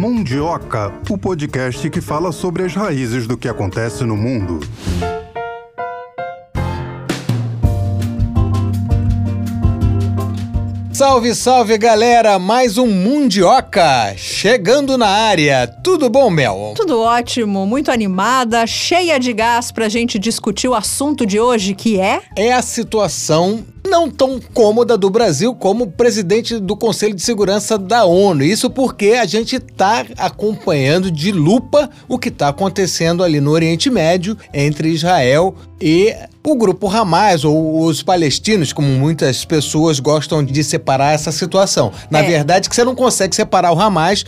Mundioca, o podcast que fala sobre as raízes do que acontece no mundo. Salve, salve galera! Mais um Mundioca chegando na área. Tudo bom, Mel? Tudo ótimo, muito animada, cheia de gás pra gente discutir o assunto de hoje, que é. É a situação não tão cômoda do Brasil como presidente do Conselho de Segurança da ONU. Isso porque a gente está acompanhando de lupa o que está acontecendo ali no Oriente Médio entre Israel e o grupo Hamas ou os palestinos, como muitas pessoas gostam de separar essa situação. Na é. verdade, que você não consegue separar o Hamas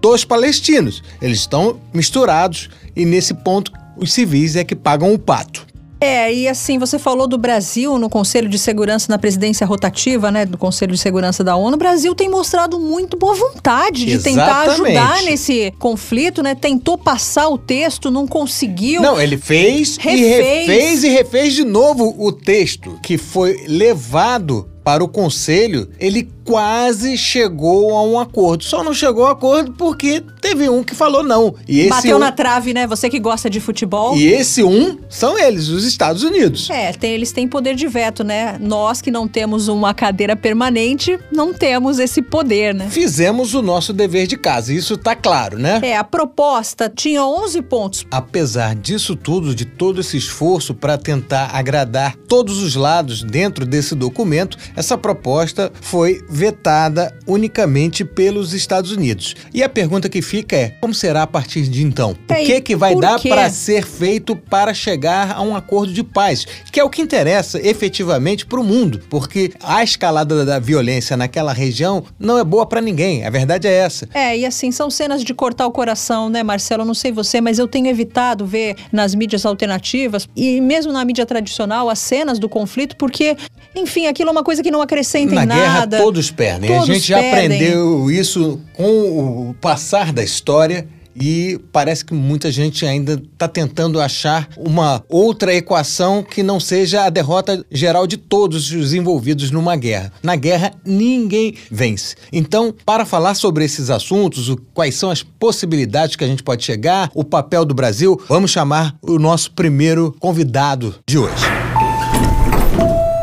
dos palestinos. Eles estão misturados e nesse ponto os civis é que pagam o pato. É, e assim, você falou do Brasil no Conselho de Segurança, na presidência rotativa, né, do Conselho de Segurança da ONU. O Brasil tem mostrado muito boa vontade de Exatamente. tentar ajudar nesse conflito, né? Tentou passar o texto, não conseguiu. Não, ele fez refez. e refez e refez de novo o texto que foi levado para o conselho, ele quase chegou a um acordo. Só não chegou a acordo porque teve um que falou não. E esse Bateu um... na trave, né? Você que gosta de futebol. E esse um são eles, os Estados Unidos. É, tem, eles têm poder de veto, né? Nós que não temos uma cadeira permanente, não temos esse poder, né? Fizemos o nosso dever de casa, isso tá claro, né? É, a proposta tinha 11 pontos. Apesar disso tudo, de todo esse esforço para tentar agradar todos os lados dentro desse documento, essa proposta foi vetada unicamente pelos Estados Unidos. E a pergunta que fica é: como será a partir de então? O que, que vai dar para ser feito para chegar a um acordo de paz? Que é o que interessa efetivamente para o mundo, porque a escalada da violência naquela região não é boa para ninguém. A verdade é essa. É, e assim, são cenas de cortar o coração, né, Marcelo? Eu não sei você, mas eu tenho evitado ver nas mídias alternativas e mesmo na mídia tradicional as cenas do conflito, porque, enfim, aquilo é uma coisa que não acrescenta Na em nada. Guerra, todos perdem. Todos a gente já perdem. aprendeu isso com o passar da história. E parece que muita gente ainda está tentando achar uma outra equação que não seja a derrota geral de todos os envolvidos numa guerra. Na guerra, ninguém vence. Então, para falar sobre esses assuntos, o, quais são as possibilidades que a gente pode chegar, o papel do Brasil, vamos chamar o nosso primeiro convidado de hoje.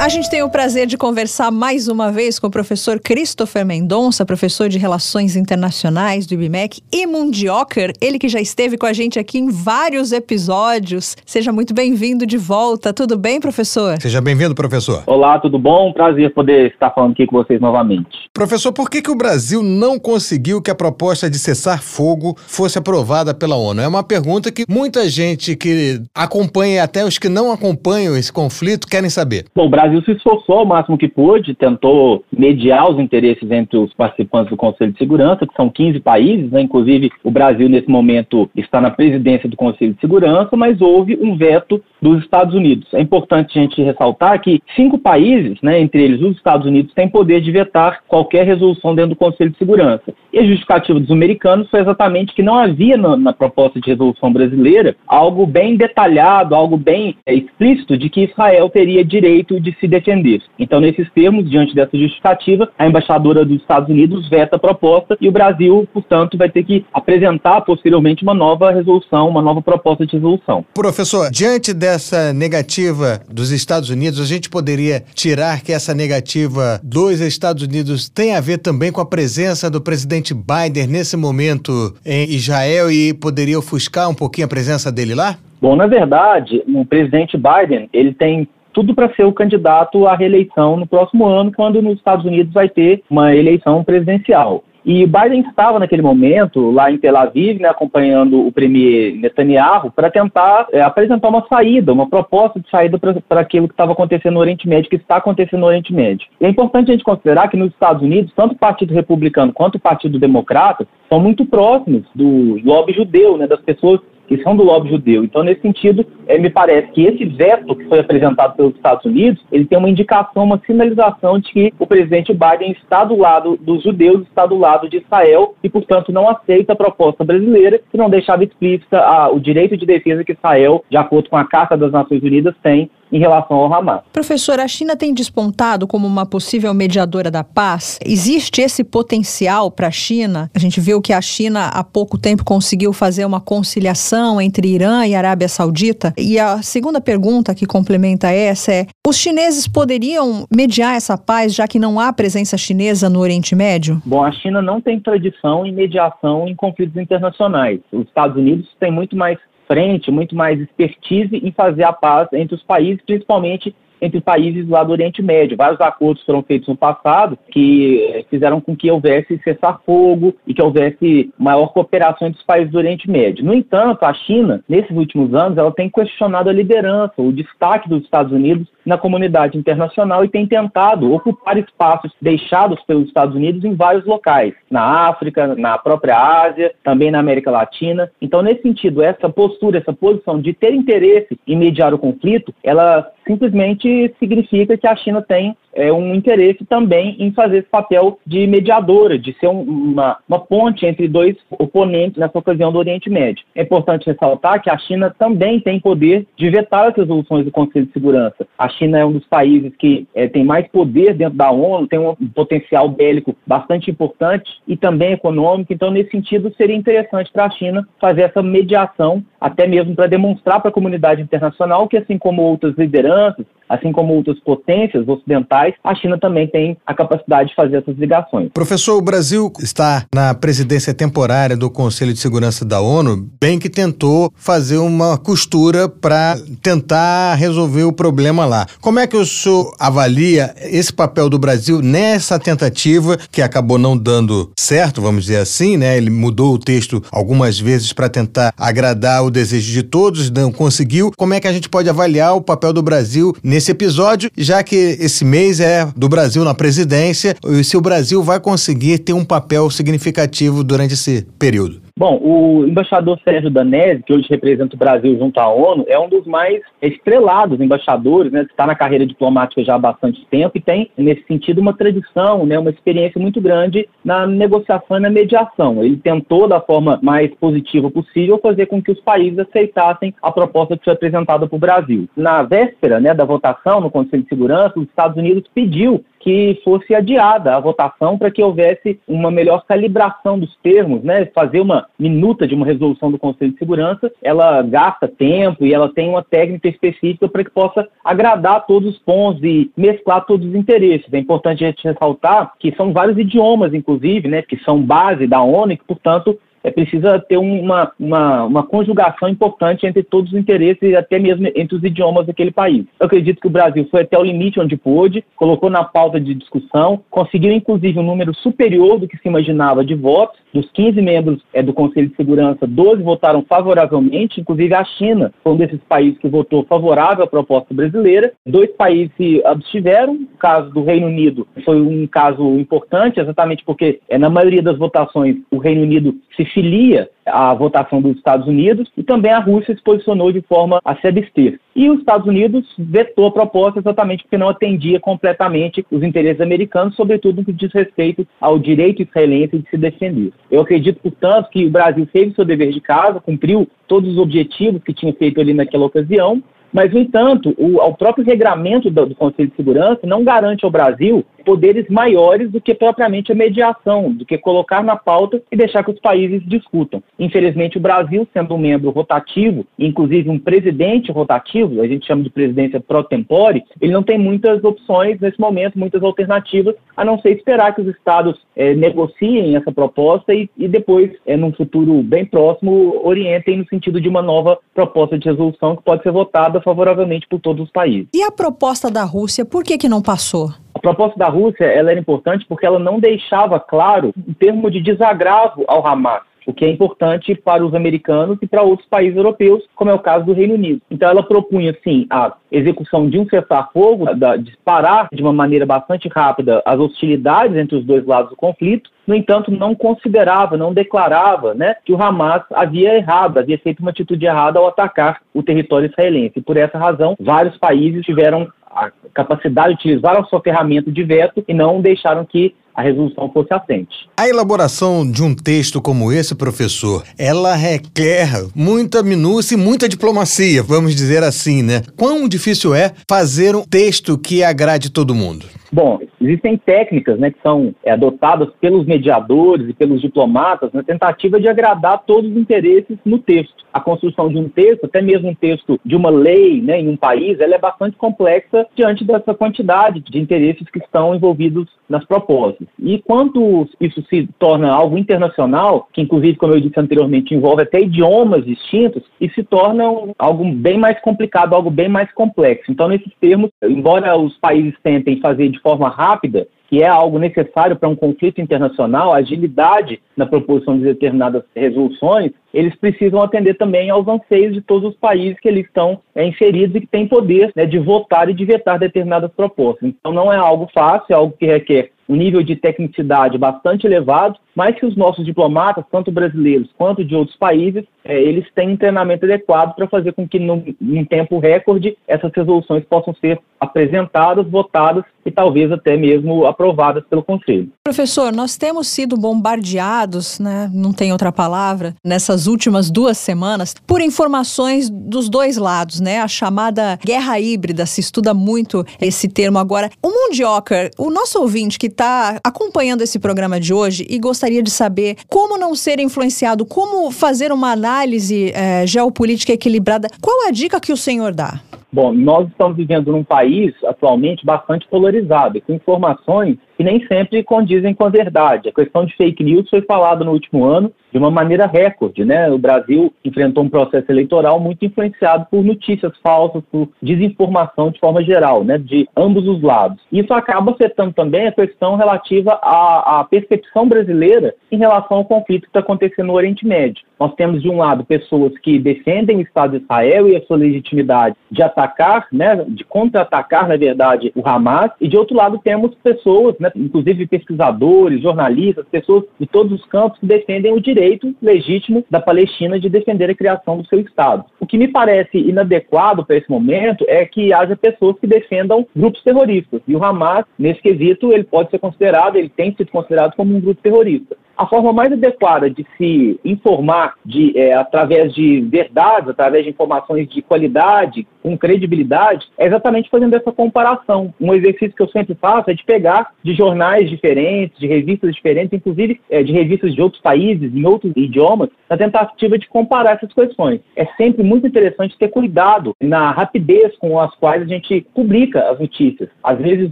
A gente tem o prazer de conversar mais uma vez com o professor Christopher Mendonça, professor de Relações Internacionais do IBMEC e Mundioker, ele que já esteve com a gente aqui em vários episódios. Seja muito bem-vindo de volta. Tudo bem, professor? Seja bem-vindo, professor. Olá, tudo bom? Prazer poder estar falando aqui com vocês novamente. Professor, por que, que o Brasil não conseguiu que a proposta de cessar fogo fosse aprovada pela ONU? É uma pergunta que muita gente que acompanha, até os que não acompanham esse conflito, querem saber. Bom, o Brasil Brasil se esforçou ao máximo que pôde, tentou mediar os interesses entre os participantes do Conselho de Segurança, que são 15 países, né? inclusive o Brasil nesse momento está na presidência do Conselho de Segurança, mas houve um veto dos Estados Unidos. É importante a gente ressaltar que cinco países, né, entre eles os Estados Unidos, têm poder de vetar qualquer resolução dentro do Conselho de Segurança. E a justificativa dos americanos foi exatamente que não havia na, na proposta de resolução brasileira algo bem detalhado, algo bem é, explícito de que Israel teria direito de se defender. Então, nesses termos, diante dessa justificativa, a embaixadora dos Estados Unidos veta a proposta e o Brasil, portanto, vai ter que apresentar posteriormente uma nova resolução, uma nova proposta de resolução. Professor, diante dessa negativa dos Estados Unidos, a gente poderia tirar que essa negativa dos Estados Unidos tem a ver também com a presença do presidente Biden nesse momento em Israel e poderia ofuscar um pouquinho a presença dele lá? Bom, na verdade, o presidente Biden ele tem tudo para ser o candidato à reeleição no próximo ano, quando nos Estados Unidos vai ter uma eleição presidencial. E Biden estava naquele momento lá em Tel Aviv, né, acompanhando o premier Netanyahu, para tentar é, apresentar uma saída, uma proposta de saída para aquilo que estava acontecendo no Oriente Médio, que está acontecendo no Oriente Médio. E é importante a gente considerar que nos Estados Unidos, tanto o Partido Republicano quanto o Partido Democrata são muito próximos do lobby judeu, né, das pessoas que são do lobby judeu. Então, nesse sentido, é, me parece que esse veto que foi apresentado pelos Estados Unidos, ele tem uma indicação, uma sinalização de que o presidente Biden está do lado dos judeus, está do lado de Israel e, portanto, não aceita a proposta brasileira, que não deixava explícita a, o direito de defesa que Israel, de acordo com a Carta das Nações Unidas, tem em relação ao Hamas. Professor, a China tem despontado como uma possível mediadora da paz. Existe esse potencial para a China? A gente viu que a China há pouco tempo conseguiu fazer uma conciliação entre Irã e Arábia Saudita. E a segunda pergunta que complementa essa é: os chineses poderiam mediar essa paz, já que não há presença chinesa no Oriente Médio? Bom, a China não tem tradição em mediação em conflitos internacionais. Os Estados Unidos têm muito mais frente, muito mais expertise em fazer a paz entre os países, principalmente entre países lá do Oriente Médio. Vários acordos foram feitos no passado que eh, fizeram com que houvesse cessar-fogo e que houvesse maior cooperação entre os países do Oriente Médio. No entanto, a China, nesses últimos anos, ela tem questionado a liderança, o destaque dos Estados Unidos na comunidade internacional e tem tentado ocupar espaços deixados pelos Estados Unidos em vários locais, na África, na própria Ásia, também na América Latina. Então, nesse sentido, essa postura, essa posição de ter interesse em mediar o conflito, ela simplesmente significa que a China tem é, um interesse também em fazer esse papel de mediadora, de ser um, uma, uma ponte entre dois oponentes nessa ocasião do Oriente Médio. É importante ressaltar que a China também tem poder de vetar as resoluções do Conselho de Segurança. A China é um dos países que é, tem mais poder dentro da ONU, tem um potencial bélico bastante importante e também econômico. Então, nesse sentido, seria interessante para a China fazer essa mediação, até mesmo para demonstrar para a comunidade internacional que, assim como outras lideranças, gracias. Assim como outras potências ocidentais, a China também tem a capacidade de fazer essas ligações. Professor, o Brasil está na presidência temporária do Conselho de Segurança da ONU, bem que tentou fazer uma costura para tentar resolver o problema lá. Como é que o senhor avalia esse papel do Brasil nessa tentativa que acabou não dando certo, vamos dizer assim, né? Ele mudou o texto algumas vezes para tentar agradar o desejo de todos, não conseguiu. Como é que a gente pode avaliar o papel do Brasil nesse nesse episódio, já que esse mês é do Brasil na presidência, e se o Brasil vai conseguir ter um papel significativo durante esse período. Bom, o embaixador Sérgio Danese, que hoje representa o Brasil junto à ONU, é um dos mais estrelados embaixadores, né? Está na carreira diplomática já há bastante tempo e tem, nesse sentido, uma tradição, né? Uma experiência muito grande na negociação e na mediação. Ele tentou, da forma mais positiva possível, fazer com que os países aceitassem a proposta que foi apresentada para o Brasil. Na véspera, né, da votação no Conselho de Segurança, os Estados Unidos pediu que fosse adiada a votação para que houvesse uma melhor calibração dos termos, né? Fazer uma minuta de uma resolução do Conselho de Segurança, ela gasta tempo e ela tem uma técnica específica para que possa agradar todos os pontos e mesclar todos os interesses. É importante a gente ressaltar que são vários idiomas, inclusive, né? Que são base da ONU e que, portanto, é precisa ter uma, uma, uma conjugação importante entre todos os interesses e até mesmo entre os idiomas daquele país. Eu acredito que o Brasil foi até o limite onde pôde, colocou na pauta de discussão, conseguiu inclusive um número superior do que se imaginava de votos. Dos 15 membros é, do Conselho de Segurança, 12 votaram favoravelmente, inclusive a China foi um desses países que votou favorável à proposta brasileira. Dois países se abstiveram, o caso do Reino Unido foi um caso importante, exatamente porque é, na maioria das votações o Reino Unido se filia à votação dos Estados Unidos e também a Rússia se posicionou de forma a se abster. E os Estados Unidos vetou a proposta exatamente porque não atendia completamente os interesses americanos, sobretudo no que diz respeito ao direito israelense de se defender. Eu acredito, portanto, que o Brasil fez o seu dever de casa, cumpriu todos os objetivos que tinha feito ali naquela ocasião, mas, no entanto, o, o próprio regramento do, do, Conselho de Segurança não garante ao Brasil poderes maiores do que propriamente a mediação, do que colocar na pauta e deixar que os países discutam. Infelizmente, o Brasil, sendo um membro rotativo, inclusive um presidente rotativo, a gente chama de presidência pro tempore, ele não tem muitas opções nesse momento, muitas alternativas, a não ser esperar que os estados é, negociem essa proposta e, e depois, é, num futuro bem próximo, orientem no sentido de uma nova proposta de resolução que pode ser votada favoravelmente por todos os países. E a proposta da Rússia, por que, que não passou? A proposta da Rússia ela era importante porque ela não deixava claro o termo de desagravo ao Hamas o que é importante para os americanos e para outros países europeus, como é o caso do Reino Unido. Então, ela propunha, sim, a execução de um cessar-fogo, de parar de uma maneira bastante rápida as hostilidades entre os dois lados do conflito, no entanto, não considerava, não declarava né, que o Hamas havia errado, havia feito uma atitude errada ao atacar o território israelense. E por essa razão, vários países tiveram a capacidade de utilizar a sua ferramenta de veto e não deixaram que a resolução fosse assente. A elaboração de um texto como esse, professor, ela requer muita minúcia e muita diplomacia, vamos dizer assim, né? Quão difícil é fazer um texto que agrade todo mundo? Bom, existem técnicas né, que são é, adotadas pelos mediadores e pelos diplomatas na tentativa de agradar todos os interesses no texto. A construção de um texto, até mesmo um texto de uma lei né, em um país, ela é bastante complexa diante dessa quantidade de interesses que estão envolvidos nas propostas. E quando isso se torna algo internacional, que inclusive, como eu disse anteriormente, envolve até idiomas distintos, e se torna algo bem mais complicado, algo bem mais complexo. Então, nesses termos, embora os países tentem fazer de forma rápida, que é algo necessário para um conflito internacional, agilidade na proposição de determinadas resoluções, eles precisam atender também aos anseios de todos os países que eles estão é, inseridos e que têm poder né, de votar e de vetar determinadas propostas. Então não é algo fácil, é algo que requer um nível de tecnicidade bastante elevado, mas que os nossos diplomatas, tanto brasileiros quanto de outros países, é, eles têm um treinamento adequado para fazer com que, num, num tempo recorde, essas resoluções possam ser apresentadas, votadas e talvez até mesmo aprovadas pelo Conselho. Professor, nós temos sido bombardeados, né, não tem outra palavra, nessas últimas duas semanas, por informações dos dois lados, né? A chamada guerra híbrida, se estuda muito esse termo agora. O Mundioker, o nosso ouvinte que está acompanhando esse programa de hoje e gostaria de saber como não ser influenciado, como fazer uma análise é, geopolítica equilibrada, qual a dica que o senhor dá? Bom, nós estamos vivendo num país atualmente bastante polarizado, com informações que nem sempre condizem com a verdade. A questão de fake news foi falada no último ano de uma maneira recorde, né? O Brasil enfrentou um processo eleitoral muito influenciado por notícias falsas, por desinformação de forma geral, né? De ambos os lados. Isso acaba afetando também a questão relativa à, à percepção brasileira em relação ao conflito que está acontecendo no Oriente Médio. Nós temos, de um lado, pessoas que defendem o Estado de Israel e a sua legitimidade de atacar, né, de contra-atacar, na verdade, o Hamas, e de outro lado temos pessoas, né, inclusive pesquisadores, jornalistas, pessoas de todos os campos que defendem o direito legítimo da Palestina de defender a criação do seu Estado. O que me parece inadequado para esse momento é que haja pessoas que defendam grupos terroristas, e o Hamas, nesse quesito, ele pode ser considerado, ele tem sido considerado como um grupo terrorista a forma mais adequada de se informar de, é, através de verdades, através de informações de qualidade, com credibilidade, é exatamente fazendo essa comparação. Um exercício que eu sempre faço é de pegar de jornais diferentes, de revistas diferentes, inclusive é, de revistas de outros países, em outros idiomas, na tentativa de comparar essas questões. É sempre muito interessante ter cuidado na rapidez com as quais a gente publica as notícias. Às vezes,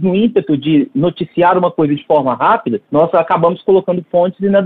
no ímpeto de noticiar uma coisa de forma rápida, nós acabamos colocando fontes inadequadas,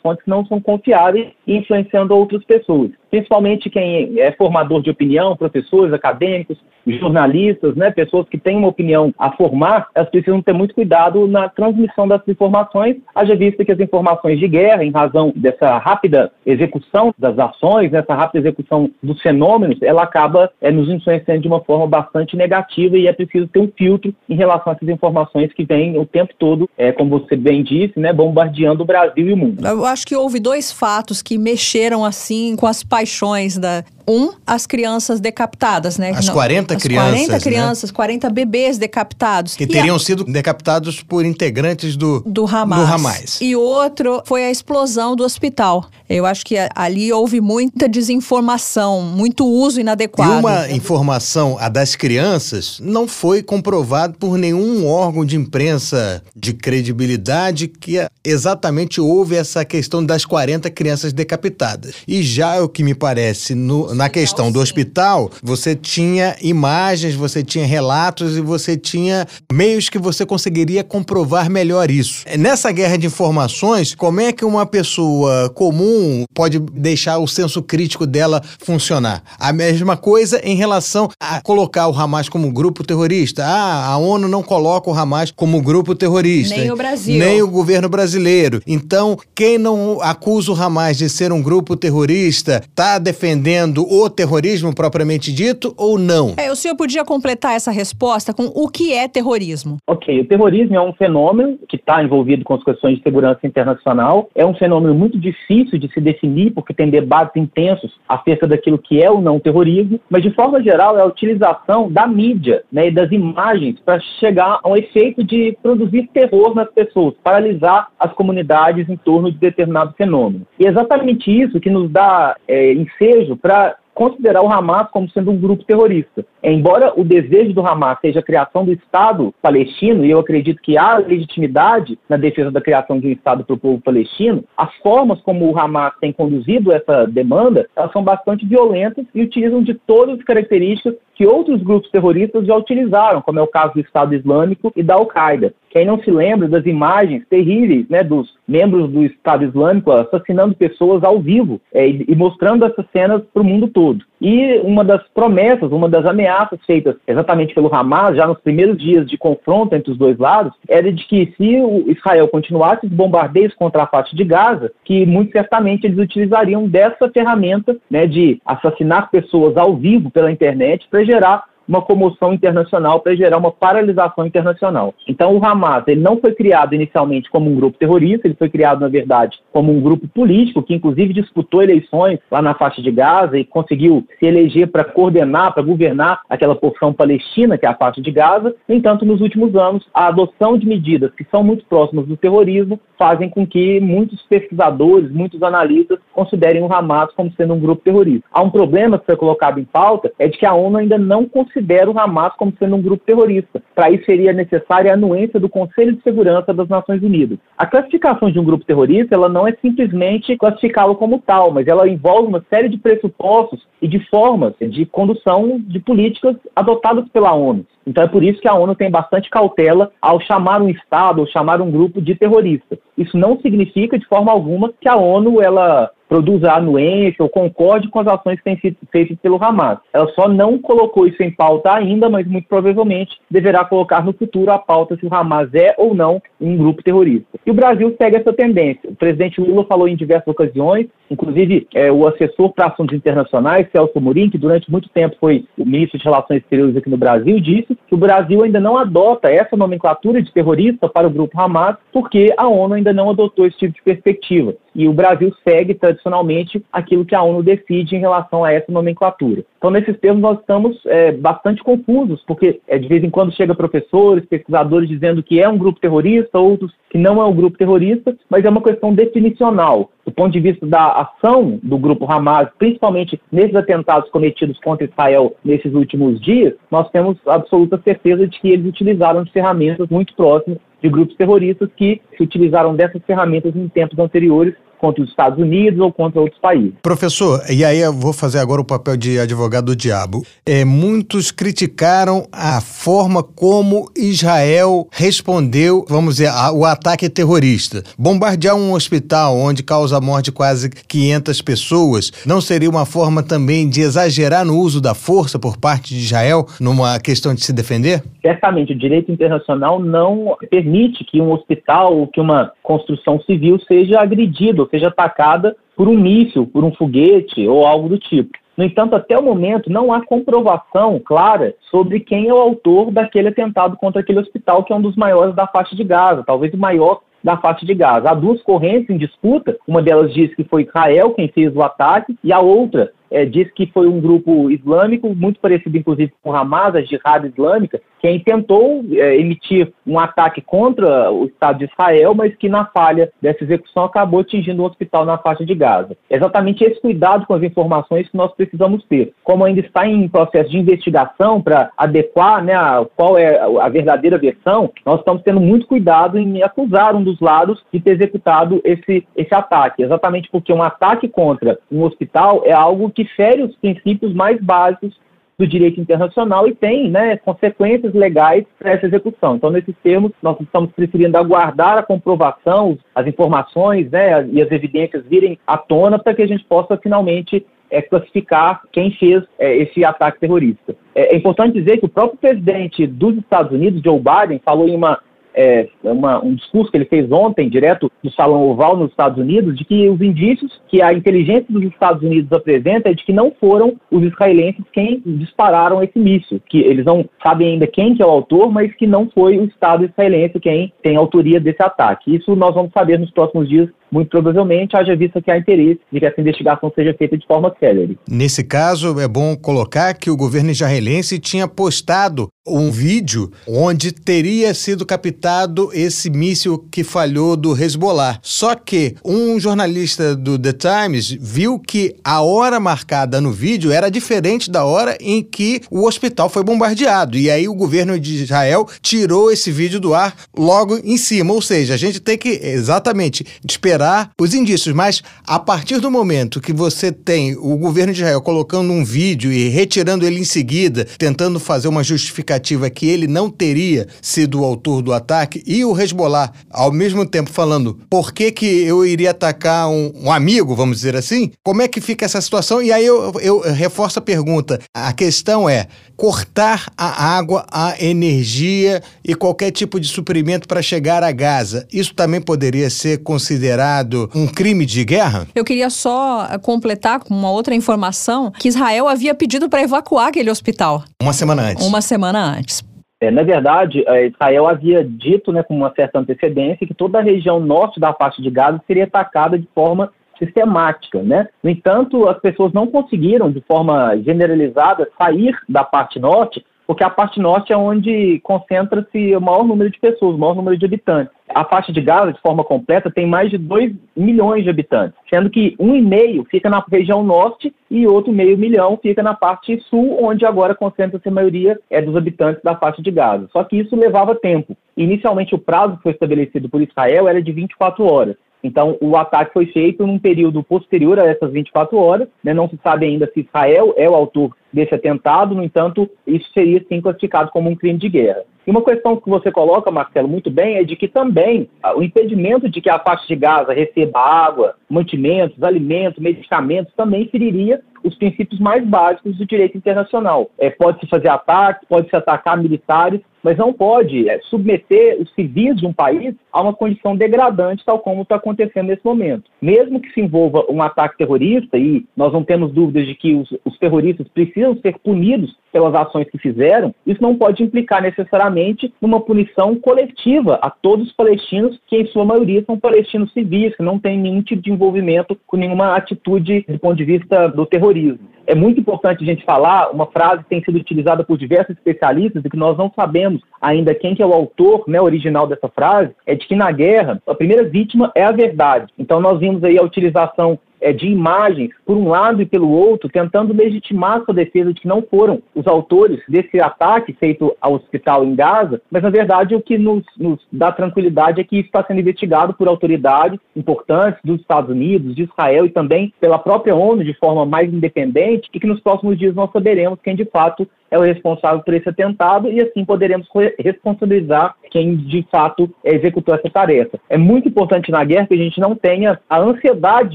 fontes que não são confiáveis e influenciando outras pessoas. Principalmente quem é formador de opinião, professores, acadêmicos, jornalistas, né, pessoas que têm uma opinião a formar, elas precisam ter muito cuidado na transmissão dessas informações, haja vista que as informações de guerra, em razão dessa rápida execução das ações, dessa rápida execução dos fenômenos, ela acaba é, nos influenciando de uma forma bastante negativa e é preciso ter um filtro em relação a essas informações que vêm o tempo todo, é, como você bem disse, né, bombardeando o Brasil e o mundo. Eu acho que houve dois fatos que mexeram assim com as paixões da, um, as crianças decapitadas, né? As 40 as crianças. 40 crianças, né? 40 bebês decapitados. Que teriam a... sido decapitados por integrantes do, do, Hamas. do Hamas. E outro foi a explosão do hospital. Eu acho que ali houve muita desinformação, muito uso inadequado. E uma informação, a das crianças, não foi comprovado por nenhum órgão de imprensa de credibilidade que exatamente houve essa questão das 40 crianças decapitadas. E já o que me parece no, na questão do hospital, você tinha imagens, você tinha relatos e você tinha meios que você conseguiria comprovar melhor isso. Nessa guerra de informações, como é que uma pessoa comum pode deixar o senso crítico dela funcionar? A mesma coisa em relação a colocar o Hamas como grupo terrorista. Ah, a ONU não coloca o Hamas como grupo terrorista. Nem o Brasil. Nem o governo brasileiro. Então, quem não acusa o Hamas de ser um grupo terrorista está defendendo o terrorismo propriamente dito ou não? É, o senhor podia completar essa resposta com o que é terrorismo? Ok, o terrorismo é um fenômeno que está envolvido com as questões de segurança internacional. É um fenômeno muito difícil de se definir, porque tem debates intensos acerca daquilo que é ou não terrorismo, mas de forma geral é a utilização da mídia né, e das imagens para chegar a um efeito de produzir terror nas pessoas, paralisar as comunidades em torno de determinado fenômeno. E é exatamente isso que nos dá é, ensejo para considerar o Hamas como sendo um grupo terrorista. Embora o desejo do Hamas seja a criação do Estado palestino, e eu acredito que há legitimidade na defesa da criação de um Estado para o povo palestino, as formas como o Hamas tem conduzido essa demanda, elas são bastante violentas e utilizam de todas as características que outros grupos terroristas já utilizaram, como é o caso do Estado Islâmico e da Al-Qaeda. Quem não se lembra das imagens terríveis né, dos membros do Estado Islâmico assassinando pessoas ao vivo é, e mostrando essas cenas para o mundo todo. E uma das promessas, uma das ameaças feitas exatamente pelo Hamas, já nos primeiros dias de confronto entre os dois lados, era de que se o Israel continuasse os bombardeios contra a faixa de Gaza, que muito certamente eles utilizariam dessa ferramenta né, de assassinar pessoas ao vivo pela internet para gerar uma comoção internacional para gerar uma paralisação internacional. Então, o Hamas ele não foi criado inicialmente como um grupo terrorista, ele foi criado, na verdade, como um grupo político que, inclusive, disputou eleições lá na faixa de Gaza e conseguiu se eleger para coordenar, para governar aquela porção palestina, que é a faixa de Gaza. No entanto, nos últimos anos, a adoção de medidas que são muito próximas do terrorismo fazem com que muitos pesquisadores, muitos analistas considerem o Hamas como sendo um grupo terrorista. Há um problema que foi colocado em pauta, é de que a ONU ainda não considera considera o Hamas como sendo um grupo terrorista. Para isso seria necessária a anuência do Conselho de Segurança das Nações Unidas. A classificação de um grupo terrorista, ela não é simplesmente classificá-lo como tal, mas ela envolve uma série de pressupostos e de formas de condução de políticas adotadas pela ONU. Então é por isso que a ONU tem bastante cautela ao chamar um Estado ou chamar um grupo de terrorista. Isso não significa de forma alguma que a ONU ela produza anuência ou concorde com as ações que têm sido feitas pelo Hamas. Ela só não colocou isso em pauta ainda, mas muito provavelmente deverá colocar no futuro a pauta se o Hamas é ou não um grupo terrorista. E o Brasil segue essa tendência. O presidente Lula falou em diversas ocasiões, inclusive é, o assessor para assuntos internacionais, Celso Murim, que durante muito tempo foi o ministro de Relações Exteriores aqui no Brasil, disse que o Brasil ainda não adota essa nomenclatura de terrorista para o grupo Hamas, porque a ONU ainda não adotou esse tipo de perspectiva. E o Brasil segue tradicionalmente aquilo que a ONU decide em relação a essa nomenclatura. Então, nesses termos, nós estamos é, bastante confusos, porque é, de vez em quando chega professores, pesquisadores dizendo que é um grupo terrorista, outros que não é um grupo terrorista, mas é uma questão definicional. Do ponto de vista da ação do grupo Hamas, principalmente nesses atentados cometidos contra Israel nesses últimos dias, nós temos absoluta certeza de que eles utilizaram ferramentas muito próximas de grupos terroristas que se utilizaram dessas ferramentas em tempos anteriores contra os Estados Unidos ou contra outros países. Professor, e aí eu vou fazer agora o papel de advogado do diabo. É, muitos criticaram a forma como Israel respondeu, vamos dizer, ao ataque terrorista. Bombardear um hospital onde causa a morte de quase 500 pessoas não seria uma forma também de exagerar no uso da força por parte de Israel numa questão de se defender? Certamente, o direito internacional não permite que um hospital ou que uma construção civil seja agredido seja atacada por um míssil, por um foguete ou algo do tipo. No entanto, até o momento não há comprovação clara sobre quem é o autor daquele atentado contra aquele hospital, que é um dos maiores da faixa de Gaza, talvez o maior da faixa de Gaza. Há duas correntes em disputa, uma delas diz que foi Israel quem fez o ataque, e a outra é, diz que foi um grupo islâmico, muito parecido inclusive com Hamas, a Jihad Islâmica, quem tentou é, emitir um ataque contra o Estado de Israel, mas que na falha dessa execução acabou atingindo um hospital na faixa de Gaza. É exatamente esse cuidado com as informações que nós precisamos ter. Como ainda está em processo de investigação para adequar né, a, qual é a verdadeira versão, nós estamos tendo muito cuidado em acusar um dos lados de ter executado esse, esse ataque, exatamente porque um ataque contra um hospital é algo que fere os princípios mais básicos do direito internacional e tem né, consequências legais para essa execução. Então, nesses termos, nós estamos preferindo aguardar a comprovação, as informações né, e as evidências virem à tona para que a gente possa finalmente é, classificar quem fez é, esse ataque terrorista. É, é, importante dizer que o próprio presidente dos Estados Unidos, Joe Biden, falou em uma é, uma, um discurso que ele fez ontem, direto do Salão Oval nos Estados Unidos, de que os indícios que a inteligência dos Estados Unidos apresenta é de que não foram os israelenses quem dispararam esse míssil, que eles não sabem ainda quem que é o autor, mas que não foi o Estado israelense quem tem autoria desse ataque. Isso nós vamos saber nos próximos dias muito provavelmente haja vista que há interesse de que essa investigação seja feita de forma célere. Nesse caso, é bom colocar que o governo israelense tinha postado um vídeo onde teria sido captado esse míssil que falhou do Hezbollah. Só que um jornalista do The Times viu que a hora marcada no vídeo era diferente da hora em que o hospital foi bombardeado. E aí o governo de Israel tirou esse vídeo do ar logo em cima. Ou seja, a gente tem que exatamente esperar os indícios. Mas a partir do momento que você tem o governo de Israel colocando um vídeo e retirando ele em seguida, tentando fazer uma justificativa que ele não teria sido o autor do ataque e o Hezbollah, ao mesmo tempo falando por que, que eu iria atacar um, um amigo, vamos dizer assim, como é que fica essa situação? E aí eu, eu reforço a pergunta. A questão é cortar a água, a energia e qualquer tipo de suprimento para chegar a Gaza. Isso também poderia ser considerado um crime de guerra? Eu queria só completar com uma outra informação que Israel havia pedido para evacuar aquele hospital. Uma semana antes. Uma semana antes. É, na verdade, é, Israel havia dito né, com uma certa antecedência que toda a região norte da faixa de Gaza seria atacada de forma sistemática. Né? No entanto, as pessoas não conseguiram, de forma generalizada, sair da parte norte porque a parte norte é onde concentra-se o maior número de pessoas, o maior número de habitantes. A faixa de Gaza, de forma completa, tem mais de 2 milhões de habitantes, sendo que um e meio fica na região norte e outro meio milhão fica na parte sul, onde agora concentra-se a maioria é dos habitantes da faixa de Gaza. Só que isso levava tempo. Inicialmente, o prazo que foi estabelecido por Israel era de 24 horas. Então, o ataque foi feito num período posterior a essas 24 horas. Né? Não se sabe ainda se Israel é o autor desse atentado, no entanto, isso seria sim classificado como um crime de guerra. E uma questão que você coloca, Marcelo, muito bem, é de que também ah, o impedimento de que a faixa de Gaza receba água, mantimentos, alimentos, medicamentos, também feriria os princípios mais básicos do direito internacional. É, pode-se fazer ataques, pode-se atacar militares, mas não pode é, submeter os civis de um país a uma condição degradante, tal como está acontecendo nesse momento. Mesmo que se envolva um ataque terrorista, e nós não temos dúvidas de que os, os terroristas precisam ser punidos pelas ações que fizeram, isso não pode implicar necessariamente numa punição coletiva a todos os palestinos, que em sua maioria são palestinos civis, que não têm nenhum tipo de envolvimento com nenhuma atitude do ponto de vista do terrorismo. É muito importante a gente falar uma frase que tem sido utilizada por diversos especialistas e que nós não sabemos ainda quem que é o autor né, original dessa frase, é de que na guerra a primeira vítima é a verdade. Então nós vimos aí a utilização é, de imagens, por um lado e pelo outro, tentando legitimar sua defesa de que não foram os autores desse ataque feito ao hospital em Gaza, mas na verdade o que nos, nos dá tranquilidade é que isso está sendo investigado por autoridades importantes dos Estados Unidos, de Israel e também pela própria ONU de forma mais independente e que nos próximos dias nós saberemos quem de fato é o responsável por esse atentado e assim poderemos responsabilizar quem de fato executou essa tarefa. É muito importante na guerra que a gente não tenha a ansiedade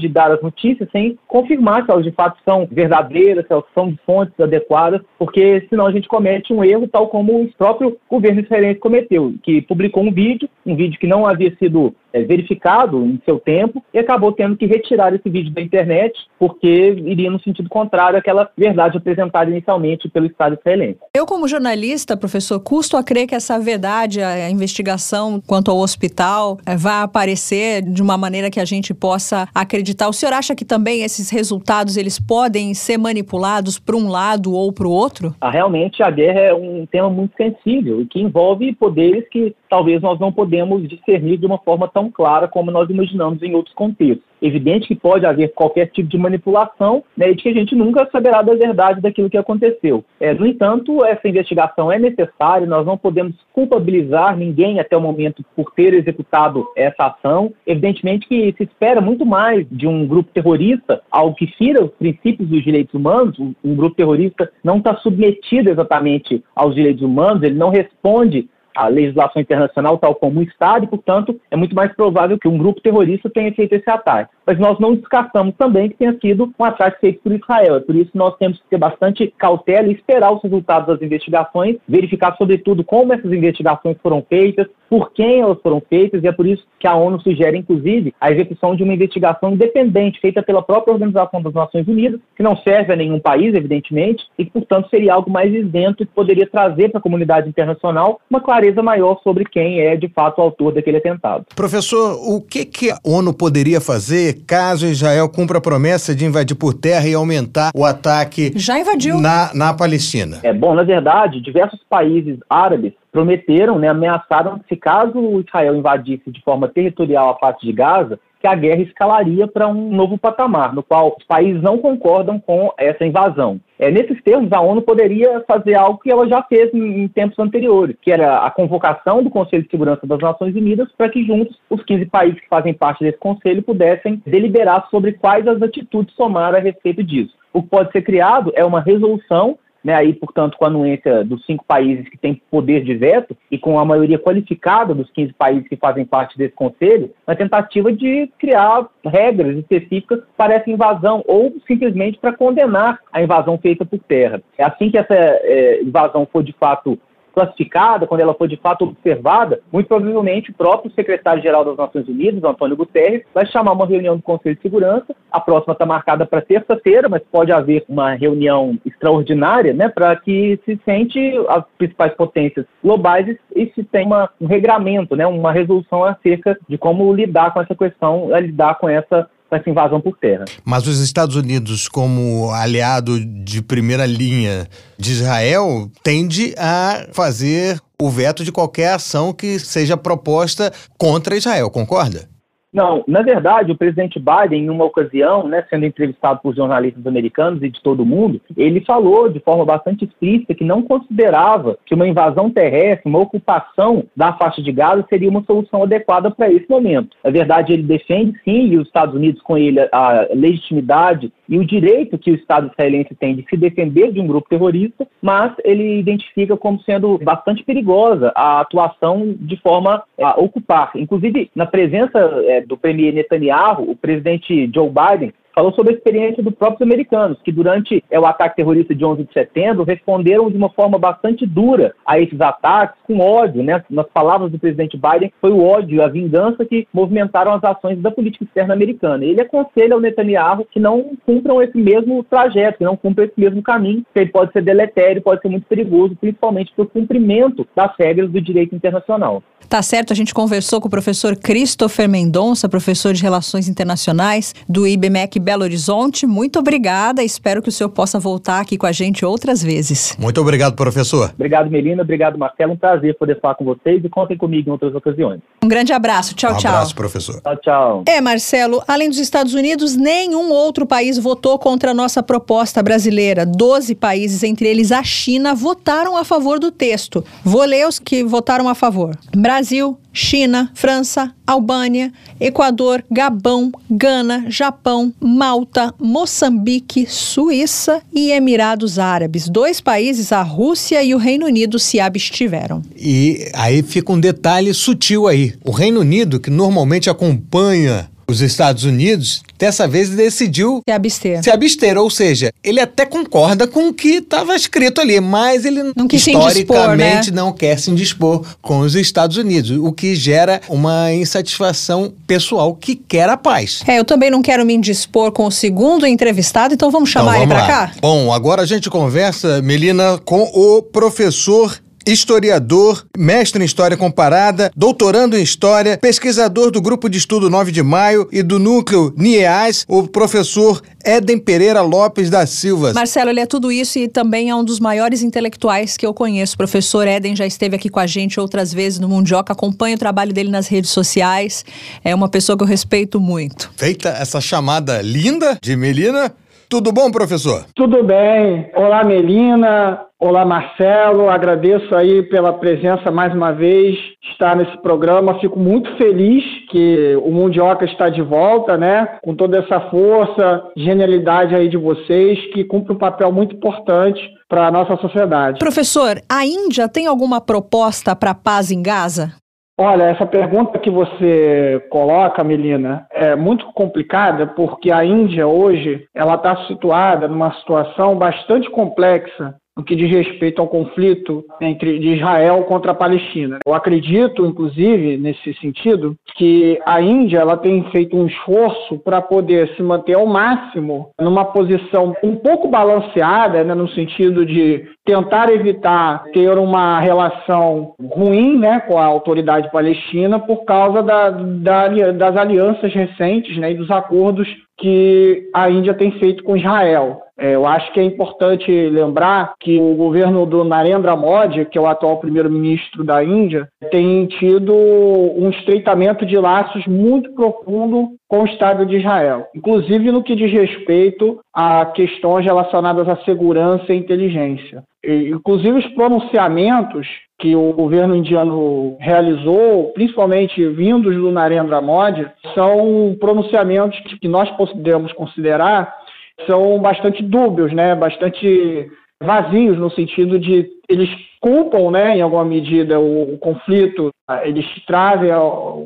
de dar as notícias sem confirmar se elas de fato são verdadeiras, se elas são de fontes adequadas, porque senão a gente comete um erro tal como o próprio governo israelense cometeu, que publicou um vídeo, um vídeo que não havia sido é, verificado em seu tempo e acabou tendo que retirar esse vídeo da internet porque iria no sentido contrário àquela verdade apresentada inicialmente pelo Estado israelense. Eu, como jornalista, professor, custo a crer que essa verdade, a investigação quanto ao hospital, é, vai aparecer de uma maneira que a gente possa acreditar. O senhor acha que também esses resultados eles podem ser manipulados para um lado ou para o outro? Ah, realmente, a guerra é um tema muito sensível e que envolve poderes que talvez nós não podemos discernir de uma forma tão clara como nós imaginamos em outros contextos. Evidente que pode haver qualquer tipo de manipulação né, e de que a gente nunca saberá da verdade daquilo que aconteceu. É, no entanto, essa investigação é necessária, nós não podemos culpabilizar ninguém até o momento por ter executado essa ação. Evidentemente que se espera muito mais de um grupo terrorista, algo que fira os princípios dos direitos humanos. Um grupo terrorista não está submetido exatamente aos direitos humanos, ele não responde a legislação internacional tal como Estado e, portanto, é muito mais provável que um grupo terrorista tenha feito esse ataque. Mas nós não descartamos também que tenha sido um ataque feito por Israel. É por isso que nós temos que ter bastante cautela e esperar os resultados das investigações, verificar, sobretudo, como essas investigações foram feitas, por quem elas foram feitas, e é por isso que a ONU sugere, inclusive, a execução de uma investigação independente, feita pela própria Organização das Nações Unidas, que não serve a nenhum país, evidentemente, e que, portanto, seria algo mais isento e que poderia trazer para a comunidade internacional uma clareza maior sobre quem é, de fato, o autor daquele atentado. Professor, o que, que a ONU poderia fazer caso Israel cumpra a promessa de invadir por terra e aumentar o ataque Já invadiu. na, na Palestina? É bom, na verdade, diversos países árabes prometeram, né, ameaçaram que se caso Israel invadisse de forma territorial a faixa de Gaza, que a guerra escalaria para um novo patamar, no qual os países não concordam com essa invasão. É, nesses termos, a ONU poderia fazer algo que ela já fez em, em, tempos anteriores, que era a convocação do Conselho de Segurança das Nações Unidas para que juntos os 15 países que fazem parte desse conselho pudessem deliberar sobre quais as atitudes tomar a respeito disso. O que pode ser criado é uma resolução né, aí, portanto, com a anuência dos cinco países que têm poder de veto e com a maioria qualificada dos 15 países que fazem parte desse conselho, na tentativa de criar regras específicas para essa invasão ou simplesmente para condenar a invasão feita por terra. É assim que essa é, invasão for de fato classificada, quando ela for de fato observada, muito provavelmente o próprio secretário-geral das Nações Unidas, Antônio Guterres, vai chamar uma reunião do Conselho de Segurança. A próxima está marcada para terça-feira, mas pode haver uma reunião extraordinária, né, para que se sente as principais potências globais e se tenha um regramento, né, uma resolução acerca de como lidar com essa questão, lidar com essa com essa invasão por terra. Mas os Estados Unidos, como aliado de primeira linha de Israel, tende a fazer o veto de qualquer ação que seja proposta contra Israel, concorda? Não, na verdade, o presidente Biden, em uma ocasião, né, sendo entrevistado por jornalistas americanos e de todo mundo, ele falou de forma bastante explícita que não considerava que uma invasão terrestre, uma ocupação da faixa de Gaza seria uma solução adequada para esse momento. Na verdade, ele defende sim, e os Estados Unidos com ele, a legitimidade e o direito que o Estado israelense tem de se defender de um grupo terrorista, mas ele identifica como sendo bastante perigosa a atuação de forma a ocupar. Inclusive, na presença é, do premier Netanyahu, o presidente Joe Biden falou sobre a experiência dos próprios americanos, que durante é, o ataque terrorista de 11 de setembro responderam de uma forma bastante dura a esses ataques, com ódio, né? Nas palavras do presidente Biden, foi o ódio, a vingança que movimentaram as ações da política externa americana. Ele aconselha ao Netanyahu que não cumpram esse mesmo trajeto, que não cumpram esse mesmo caminho, que ele pode ser deletério, pode ser muito perigoso, principalmente pelo cumprimento das regras do direito internacional. Tá certo, a gente conversou com o professor Christopher Mendonça, professor de Relações Internacionais do IBMEC Belo Horizonte. Muito obrigada. Espero que o senhor possa voltar aqui com a gente outras vezes. Muito obrigado, professor. Obrigado, Melina. Obrigado, Marcelo. Um prazer poder falar com vocês e contem comigo em outras ocasiões. Um grande abraço. Tchau, um tchau. Um abraço, professor. Tchau, tchau. É, Marcelo, além dos Estados Unidos, nenhum outro país votou contra a nossa proposta brasileira. Doze países, entre eles a China, votaram a favor do texto. Vou ler os que votaram a favor: Brasil, China, França, Albânia, Equador, Gabão, Gana, Japão, Malta, Moçambique, Suíça e Emirados Árabes. Dois países, a Rússia e o Reino Unido, se abstiveram. E aí fica um detalhe sutil aí. O Reino Unido, que normalmente acompanha os Estados Unidos, dessa vez decidiu se abster. Se abster, ou seja, ele até concorda com o que estava escrito ali, mas ele não historicamente indispor, né? não quer se indispor com os Estados Unidos, o que gera uma insatisfação pessoal que quer a paz. É, eu também não quero me indispor com o segundo entrevistado, então vamos chamar então, vamos ele para cá? Bom, agora a gente conversa, Melina, com o professor historiador, mestre em História Comparada, doutorando em História, pesquisador do Grupo de Estudo 9 de Maio e do Núcleo NIEAS, o professor Éden Pereira Lopes da Silva. Marcelo, ele é tudo isso e também é um dos maiores intelectuais que eu conheço. O professor Éden já esteve aqui com a gente outras vezes no Mundioca, acompanha o trabalho dele nas redes sociais. É uma pessoa que eu respeito muito. Feita essa chamada linda de Melina, tudo bom, professor? Tudo bem. Olá, Melina. Olá, Marcelo. Agradeço aí pela presença mais uma vez, estar nesse programa. Fico muito feliz que o Mundioca está de volta, né? Com toda essa força, genialidade aí de vocês, que cumpre um papel muito importante para a nossa sociedade. Professor, a Índia tem alguma proposta para a paz em Gaza? Olha, essa pergunta que você coloca, Melina, é muito complicada porque a Índia hoje ela está situada numa situação bastante complexa no que diz respeito ao conflito entre de Israel contra a Palestina. Eu acredito, inclusive, nesse sentido, que a Índia ela tem feito um esforço para poder se manter ao máximo numa posição um pouco balanceada, né, no sentido de tentar evitar ter uma relação ruim né, com a autoridade palestina por causa da, da, das alianças recentes né, e dos acordos que a Índia tem feito com Israel. É, eu acho que é importante lembrar que o governo do Narendra Modi, que é o atual primeiro-ministro da Índia, tem tido um estreitamento de laços muito profundo com o Estado de Israel, inclusive no que diz respeito a questões relacionadas à segurança e inteligência. Inclusive os pronunciamentos que o governo indiano realizou, principalmente vindos do Narendra Modi, são pronunciamentos que nós podemos considerar são bastante dúbios, né? Bastante vazios no sentido de eles culpam, né, em alguma medida, o, o conflito. Eles trazem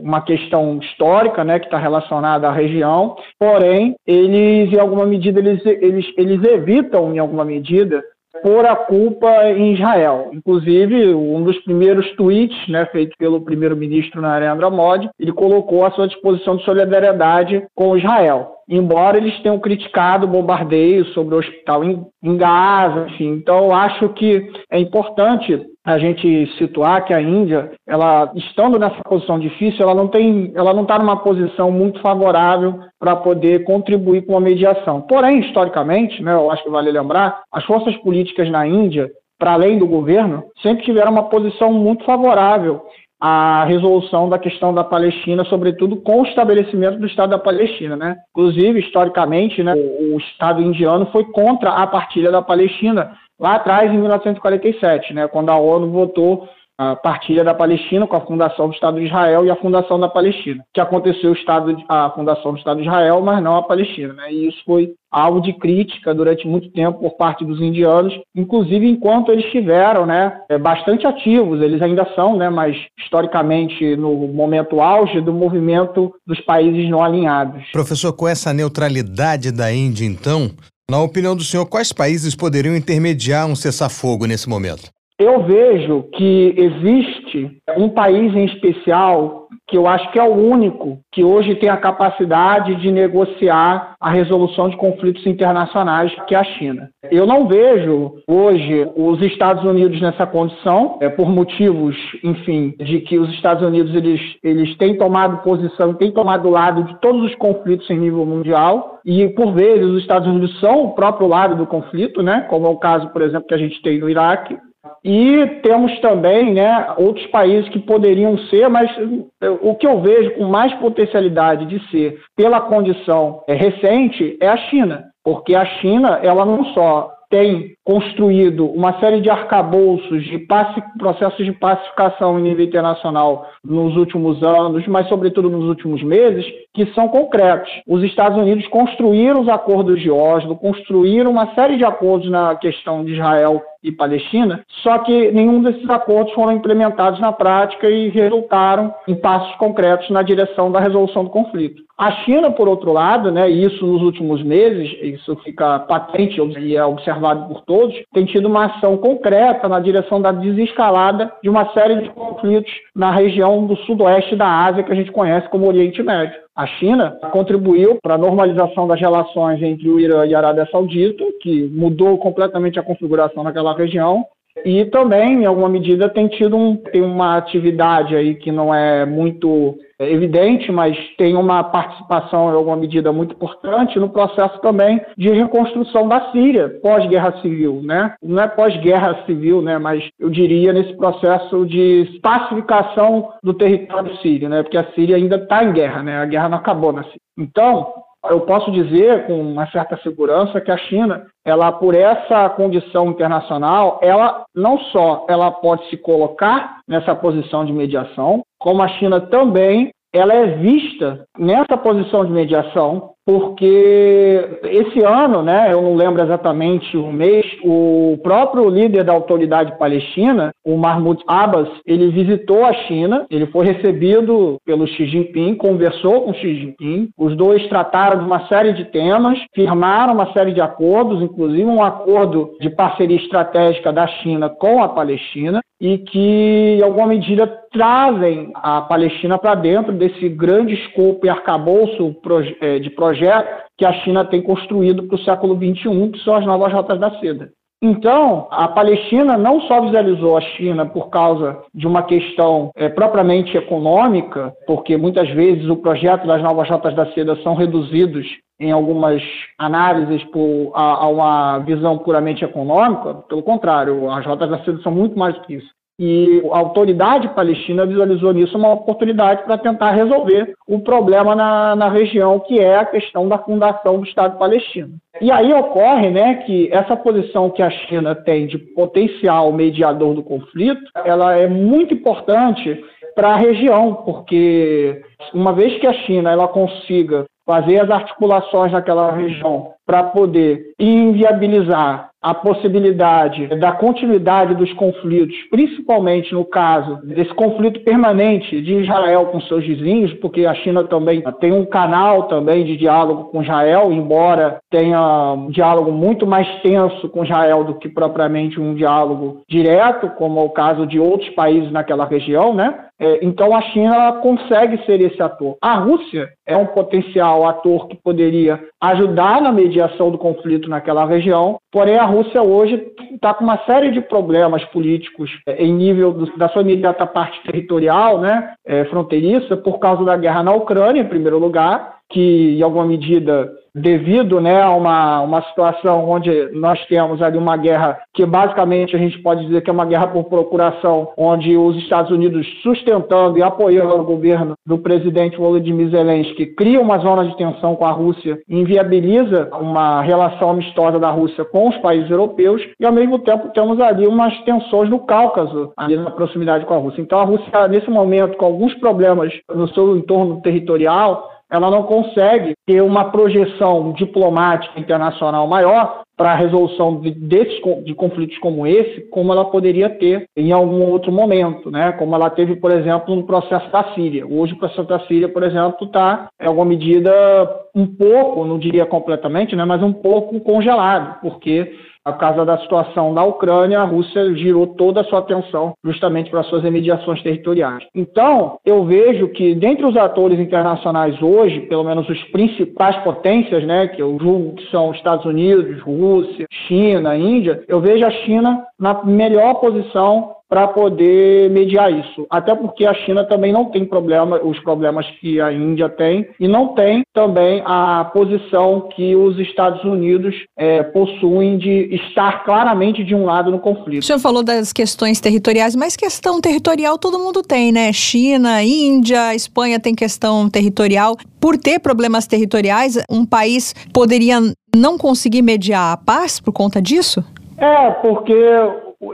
uma questão histórica, né, que está relacionada à região. Porém, eles, em alguma medida, eles, eles, eles evitam, em alguma medida, pôr a culpa em Israel. Inclusive, um dos primeiros tweets, né, feito pelo primeiro-ministro Narendra Modi, ele colocou a sua disposição de solidariedade com Israel. Embora eles tenham criticado o bombardeio sobre o hospital em, em Gaza, enfim. Então, acho que é importante a gente situar que a Índia, ela estando nessa posição difícil, ela não tem, ela não está numa posição muito favorável para poder contribuir com a mediação. Porém, historicamente, né, eu acho que vale lembrar, as forças políticas na Índia, para além do governo, sempre tiveram uma posição muito favorável à resolução da questão da Palestina, sobretudo com o estabelecimento do Estado da Palestina, né? Inclusive, historicamente, né, o, o Estado indiano foi contra a partilha da Palestina lá atrás, em 1947, né, quando a ONU votou a partilha da Palestina com a fundação do Estado de Israel e a fundação da Palestina, que aconteceu o Estado, a fundação do Estado de Israel, mas não a Palestina, né? E isso foi alvo de crítica durante muito tempo por parte dos indianos, inclusive enquanto eles estiveram, né, é, bastante ativos, eles ainda são, né, mas historicamente no momento auge do movimento dos países não alinhados. Professor, com essa neutralidade da Índia, então, na opinião do senhor, quais países poderiam intermediar um cessar-fogo nesse momento? Eu vejo que existe um país em especial que eu acho que é o único que hoje tem a capacidade de negociar a resolução de conflitos internacionais, que é a China. Eu não vejo hoje os Estados Unidos nessa condição, é, por motivos, enfim, de que os Estados Unidos eles, eles têm tomado posição, têm tomado lado de todos os conflitos em nível mundial, e por vezes os Estados Unidos são o próprio lado do conflito, né? como é o caso, por exemplo, que a gente tem no Iraque. E temos também né, outros países que poderiam ser, mas eh, o que eu vejo com mais potencialidade de ser, pela condição é, recente, é a China. Porque a China, ela não só tem construído uma série de arcabouços de processos de pacificação em nível internacional nos últimos anos, mas sobretudo nos últimos meses, que são concretos. Os Estados Unidos construíram os acordos de Oslo, construíram uma série de acordos na questão de Israel e Palestina, só que nenhum desses acordos foram implementados na prática e resultaram em passos concretos na direção da resolução do conflito. A China, por outro lado, né, isso nos últimos meses, isso fica patente e é observado por todos, tem tido uma ação concreta na direção da desescalada de uma série de conflitos na região do sudoeste da Ásia, que a gente conhece como Oriente Médio. A China contribuiu para a normalização das relações entre o Irã e a Arábia Saudita, que mudou completamente a configuração naquela região, e também, em alguma medida, tem tido um, tem uma atividade aí que não é muito evidente, mas tem uma participação, em alguma medida, muito importante no processo também de reconstrução da Síria pós-guerra civil, né? Não é pós-guerra civil, né? Mas eu diria nesse processo de pacificação do território sírio, né? Porque a Síria ainda está em guerra, né? A guerra não acabou na Síria. Então, eu posso dizer com uma certa segurança que a China, ela por essa condição internacional, ela não só ela pode se colocar nessa posição de mediação, como a China também ela é vista nessa posição de mediação porque esse ano, né, eu não lembro exatamente o mês, o próprio líder da autoridade palestina, o Mahmoud Abbas, ele visitou a China, ele foi recebido pelo Xi Jinping, conversou com Xi Jinping, os dois trataram de uma série de temas, firmaram uma série de acordos, inclusive um acordo de parceria estratégica da China com a Palestina, e que, em alguma medida, trazem a Palestina para dentro desse grande escopo e arcabouço é, de projeto que a China tem construído para o século XXI, que são as novas rotas da seda. Então, a Palestina não só visualizou a China por causa de uma questão é, propriamente econômica, porque muitas vezes o projeto das novas rotas da seda são reduzidos em algumas análises por, a, a, uma visão puramente econômica, pelo contrário, as rotas da seda são muito mais do que isso. E a autoridade palestina visualizou nisso uma oportunidade para tentar resolver o problema na, na região, que é a questão da fundação do Estado palestino. E aí ocorre né, que essa posição que a China tem de potencial mediador do conflito, ela é muito importante para a região, porque uma vez que a China ela consiga fazer as articulações naquela região para poder inviabilizar a possibilidade da continuidade dos conflitos, principalmente no caso desse conflito permanente de Israel com seus vizinhos, porque a China também tem um canal também de diálogo com Israel, embora tenha um diálogo muito mais tenso com Israel do que propriamente um diálogo direto, como é o caso de outros países naquela região, né? É, então a China consegue ser esse ator. A Rússia é um potencial ator que poderia ajudar na mediação do conflito naquela região, porém a Rússia hoje está com uma série de problemas políticos é, em nível do, da sua imediata parte territorial, né, é, fronteiriça, por causa da guerra na Ucrânia, em primeiro lugar, que em alguma medida devido né, a uma, uma situação onde nós temos ali uma guerra que basicamente a gente pode dizer que é uma guerra por procuração, onde os Estados Unidos sustentando e apoiando o governo do presidente Volodymyr Zelensky cria uma zona de tensão com a Rússia inviabiliza uma relação amistosa da Rússia com os países europeus e ao mesmo tempo temos ali umas tensões no Cáucaso, ali na proximidade com a Rússia. Então a Rússia nesse momento com alguns problemas no seu entorno territorial ela não consegue ter uma projeção diplomática internacional maior para a resolução de, desses, de conflitos como esse, como ela poderia ter em algum outro momento, né? como ela teve, por exemplo, no processo da Síria. Hoje o processo da Síria, por exemplo, está, em alguma medida, um pouco, não diria completamente, né? mas um pouco congelado, porque a causa da situação da Ucrânia, a Rússia girou toda a sua atenção justamente para suas remediações territoriais. Então, eu vejo que dentre os atores internacionais hoje, pelo menos os principais potências, né, que eu julgo que são Estados Unidos, Rússia, China, Índia, eu vejo a China na melhor posição para poder mediar isso. Até porque a China também não tem problema, os problemas que a Índia tem, e não tem também a posição que os Estados Unidos é, possuem de estar claramente de um lado no conflito. O senhor falou das questões territoriais, mas questão territorial todo mundo tem, né? China, Índia, Espanha tem questão territorial. Por ter problemas territoriais, um país poderia não conseguir mediar a paz por conta disso? É, porque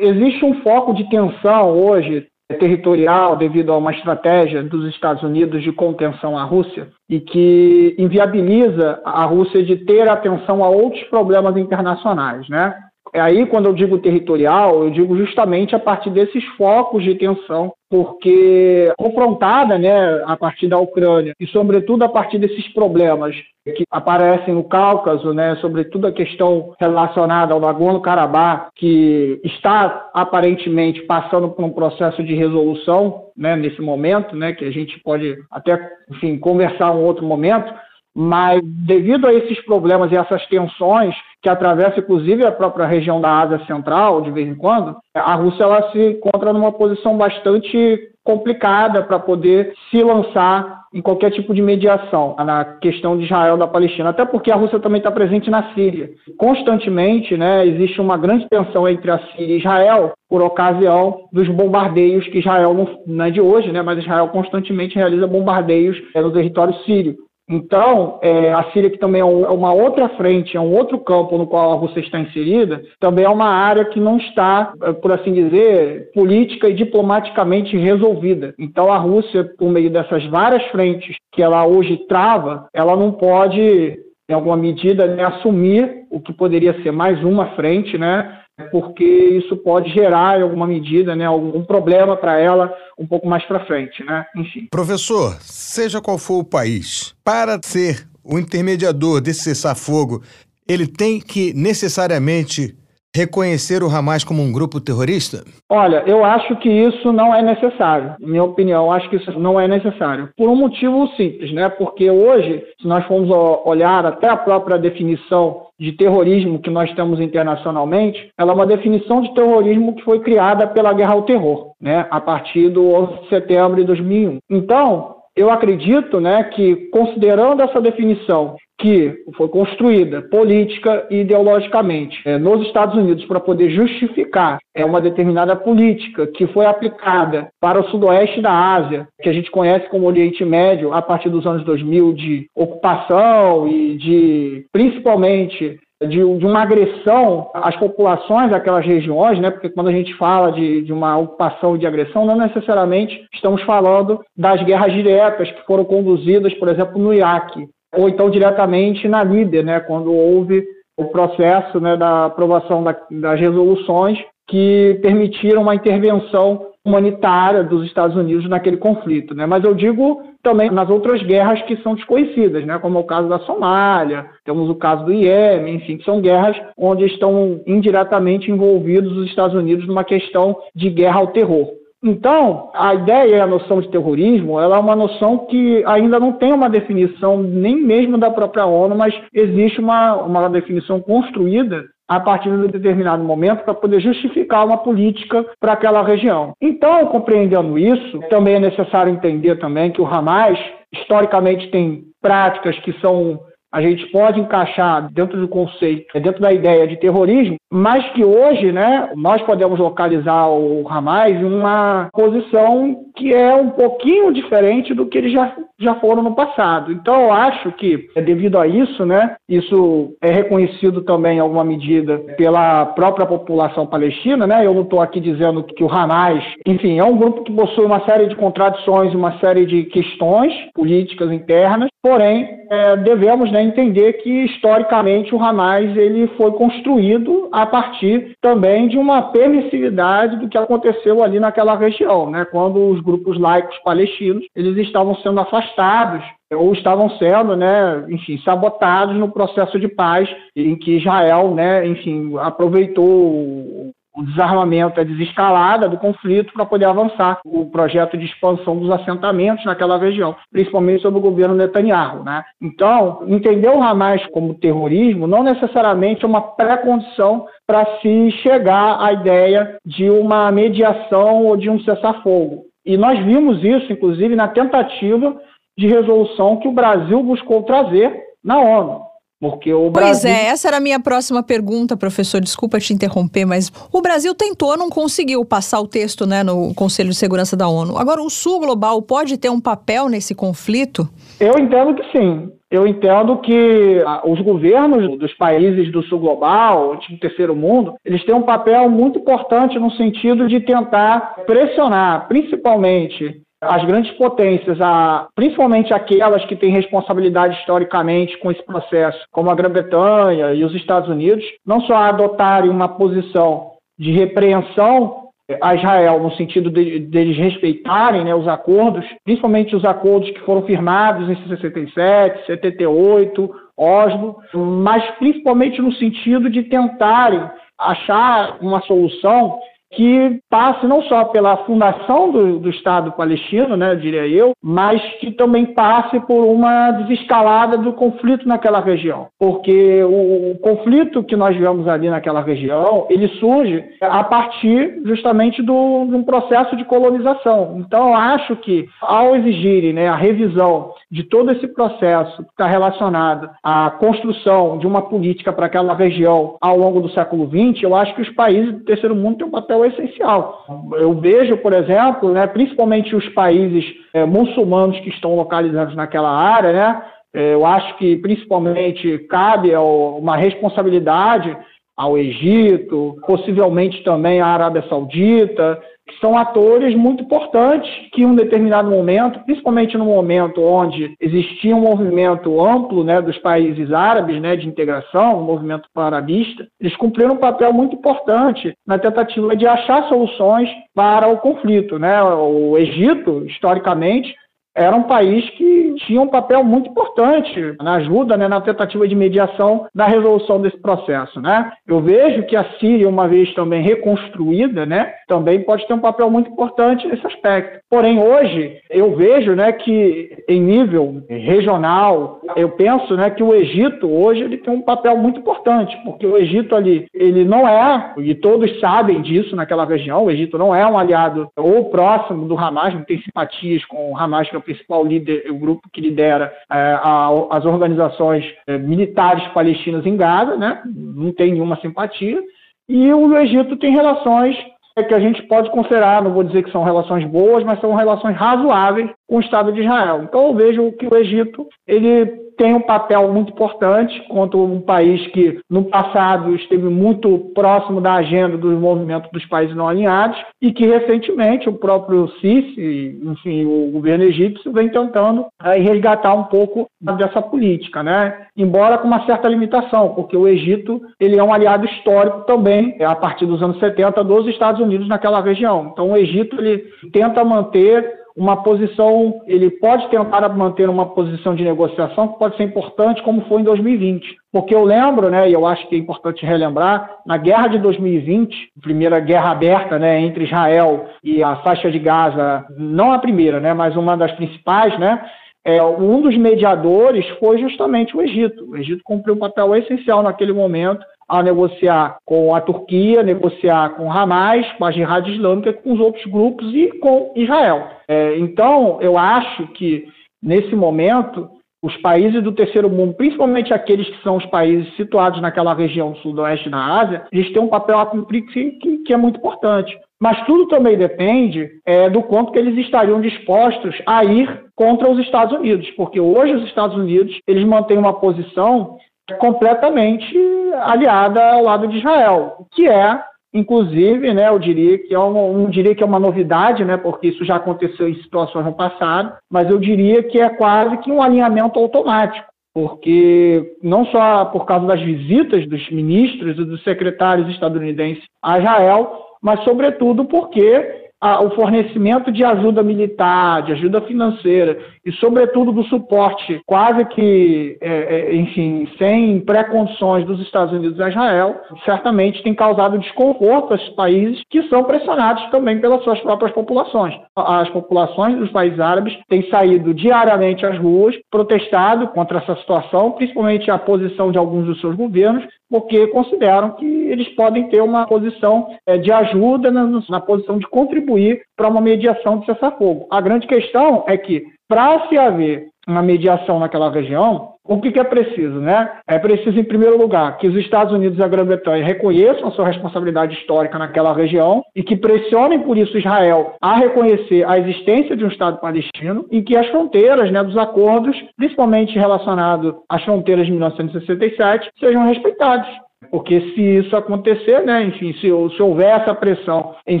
existe um foco de tensão hoje territorial devido a uma estratégia dos Estados Unidos de contenção à Rússia e que inviabiliza a Rússia de ter atenção a outros problemas internacionais, né? É aí, quando eu digo territorial, eu digo justamente a partir desses focos de tensão, porque confrontada né, a partir da Ucrânia e, sobretudo, a partir desses problemas que aparecem no Cáucaso, né, sobretudo a questão relacionada ao Nagorno-Karabakh, que está aparentemente passando por um processo de resolução né, nesse momento, né, que a gente pode até enfim, conversar um outro momento, mas devido a esses problemas e essas tensões que atravessam inclusive a própria região da Ásia Central de vez em quando, a Rússia ela se encontra numa posição bastante complicada para poder se lançar em qualquer tipo de mediação na questão de Israel da Palestina, até porque a Rússia também está presente na Síria. Constantemente, né, existe uma grande tensão entre a Síria e Israel por ocasião dos bombardeios que Israel não, não é de hoje, né, mas Israel constantemente realiza bombardeios é, no território sírio. Então, é, a Síria, que também é, é uma outra frente, é um outro campo no qual a Rússia está inserida, também é uma área que não está, é, por assim dizer, política e diplomaticamente resolvida. Então, a Rússia, por meio dessas várias frentes que ela hoje trava, ela não pode em alguma medida, né, assumir o que poderia ser mais uma frente, né, porque isso pode gerar, em alguma medida, né, algum problema para ela um pouco mais para frente, né? Enfim. Professor, seja qual for o país, para ser o intermediador desse cessar-fogo, ele tem que necessariamente reconhecer o Hamas como um grupo terrorista? Olha, eu acho que isso não é necessário. Minha opinião, acho que isso não é necessário. Por um motivo simples, né? Porque hoje, se nós formos olhar até a própria definição de terrorismo que nós temos internacionalmente, ela é uma definição de terrorismo que foi criada pela guerra ao terror, né? A partir do 11 de setembro de 2001. Então, eu acredito né, que, considerando essa definição que foi construída política e ideologicamente é, nos Estados Unidos para poder justificar é, uma determinada política que foi aplicada para o sudoeste da Ásia, que a gente conhece como Oriente Médio, a partir dos anos 2000, de ocupação e de, principalmente, de, uma agressão às populações daquelas regiões, né? porque quando a gente fala de, de uma ocupação e de agressão, não necessariamente estamos falando das guerras diretas que foram conduzidas, por exemplo, no Iraque, ou então diretamente na Líbia, né? quando houve o processo né, da aprovação da, das resoluções que permitiram uma intervenção humanitária dos Estados Unidos naquele conflito. Né? Mas eu digo também nas outras guerras que são desconhecidas, né? como é o caso da Somália, temos o caso do Iêmen, enfim, que são guerras onde estão indiretamente envolvidos os Estados Unidos numa questão de guerra ao terror. Então, a ideia e a noção de terrorismo, ela é uma noção que ainda não tem uma definição nem mesmo da própria ONU, mas existe uma, uma definição construída a partir de um determinado momento para poder justificar uma política para aquela região. Então, compreendendo isso, também é necessário entender também que o Hamas historicamente tem práticas que são a gente pode encaixar dentro do conceito, dentro da ideia de terrorismo, mas que hoje, né, nós podemos localizar o Hamas em uma posição que é um pouquinho diferente do que eles já, já foram no passado. Então, eu acho que, é devido a isso, né, isso é reconhecido também em alguma medida pela própria população palestina, né, eu não estou aqui dizendo que o Hamas, enfim, é um grupo que possui uma série de contradições, uma série de questões políticas internas, porém, é, devemos né, entender que, historicamente, o Hamas ele foi construído a partir também de uma permissividade do que aconteceu ali naquela região, né? quando os grupos laicos palestinos eles estavam sendo afastados ou estavam sendo, né, enfim, sabotados no processo de paz em que Israel, né, enfim, aproveitou o desarmamento, a desescalada do conflito para poder avançar o projeto de expansão dos assentamentos naquela região, principalmente sob o governo Netanyahu. Né? Então, entender o Hamas como terrorismo não necessariamente é uma pré-condição para se chegar à ideia de uma mediação ou de um cessar-fogo. E nós vimos isso, inclusive, na tentativa de resolução que o Brasil buscou trazer na ONU. Porque o pois Brasil... é, essa era a minha próxima pergunta, professor. Desculpa te interromper, mas o Brasil tentou, não conseguiu passar o texto né, no Conselho de Segurança da ONU. Agora, o Sul Global pode ter um papel nesse conflito? Eu entendo que sim. Eu entendo que os governos dos países do sul global, do terceiro mundo, eles têm um papel muito importante no sentido de tentar pressionar, principalmente as grandes potências, a, principalmente aquelas que têm responsabilidade historicamente com esse processo, como a Grã-Bretanha e os Estados Unidos, não só adotarem uma posição de repreensão a Israel no sentido de, de eles respeitarem né, os acordos, principalmente os acordos que foram firmados em 67, 78, Oslo, mas principalmente no sentido de tentarem achar uma solução que passe não só pela fundação do, do, Estado palestino, né, diria eu, mas que também passe por uma desescalada do conflito naquela região. Porque o, o conflito que nós vemos ali naquela região, ele surge a partir justamente do, de um processo de colonização. Então, eu acho que ao exigirem né, a revisão de todo esse processo que está relacionado à construção de uma política para aquela região ao longo do século XX, eu acho que os países do terceiro mundo têm um papel essencial. Eu vejo, por exemplo, né, principalmente os países é, muçulmanos que estão localizados naquela área, né, é, eu acho que principalmente cabe uma responsabilidade ao Egito, possivelmente também à Arábia Saudita, são atores muito importantes que em um determinado momento, principalmente no momento onde existia um movimento amplo né, dos países árabes né, de integração, um movimento arabista, eles cumpriram um papel muito importante na tentativa de achar soluções para o conflito. Né? O Egito, historicamente, era um país que tinha um papel muito importante na ajuda, né, na tentativa de mediação na resolução desse processo. Né? Eu vejo que a Síria, uma vez também reconstruída, né, também pode ter um papel muito importante nesse aspecto. Porém, hoje, eu vejo né, que em nível regional, eu penso né, que o Egito hoje ele tem um papel muito importante, porque o Egito ali, ele não é, e todos sabem disso naquela região, o Egito não é um aliado ou próximo do Hamas, não tem simpatias com o Hamas, que principal líder, o grupo que lidera é, a, as organizações é, militares palestinas em Gaza, né? não tem nenhuma simpatia. E o Egito tem relações é, que a gente pode considerar, não vou dizer que são relações boas, mas são relações razoáveis com o Estado de Israel. Então eu vejo que o Egito ele tem um papel muito importante quanto um país que no passado esteve muito próximo da agenda dos movimentos dos países não alinhados e que recentemente o próprio Sisi, enfim, o governo egípcio vem tentando aí, resgatar um pouco dessa política, né? Embora com uma certa limitação, porque o Egito ele é um aliado histórico também a partir dos anos 70 dos Estados Unidos naquela região. Então o Egito ele tenta manter uma posição, ele pode tentar manter uma posição de negociação que pode ser importante, como foi em 2020. Porque eu lembro, né, e eu acho que é importante relembrar, na guerra de 2020, primeira guerra aberta né, entre Israel e a faixa de Gaza, não a primeira, né, mas uma das principais, né, é, um dos mediadores foi justamente o Egito. O Egito cumpriu um papel essencial naquele momento a negociar com a Turquia, negociar com Hamas, com a Jihad Islâmica, com os outros grupos e com Israel. É, então, eu acho que, nesse momento, os países do terceiro mundo, principalmente aqueles que são os países situados naquela região sudoeste da Ásia, eles têm um papel a cumprir que, que, que é muito importante. Mas tudo também depende é, do quanto que eles estariam dispostos a ir contra os Estados Unidos, porque hoje os Estados Unidos eles mantêm uma posição completamente aliada ao lado de Israel, que é, inclusive, né, eu diria que é uma, diria que é uma novidade, né, porque isso já aconteceu em situações no passado, mas eu diria que é quase que um alinhamento automático, porque não só por causa das visitas dos ministros e dos secretários estadunidenses a Israel, mas sobretudo porque a, o fornecimento de ajuda militar, de ajuda financeira e, sobretudo, do suporte quase que, é, é, enfim, sem pré-condições dos Estados Unidos a Israel, certamente tem causado desconforto a esses países que são pressionados também pelas suas próprias populações. As populações dos países árabes têm saído diariamente às ruas, protestado contra essa situação, principalmente a posição de alguns dos seus governos, porque consideram que eles podem ter uma posição é, de ajuda na, na posição de contribuir para uma mediação de cessar-fogo. A grande questão é que, para se haver uma mediação naquela região, o que, que, é preciso, né? É preciso, em primeiro lugar, que os Estados Unidos e a Grã-Bretanha reconheçam a sua responsabilidade histórica naquela região e que pressionem, por isso, Israel a reconhecer a existência de um Estado palestino e que as fronteiras né, dos acordos, principalmente relacionado às fronteiras de 1967, sejam respeitadas. Porque se isso acontecer, né, enfim, se, se houver essa pressão em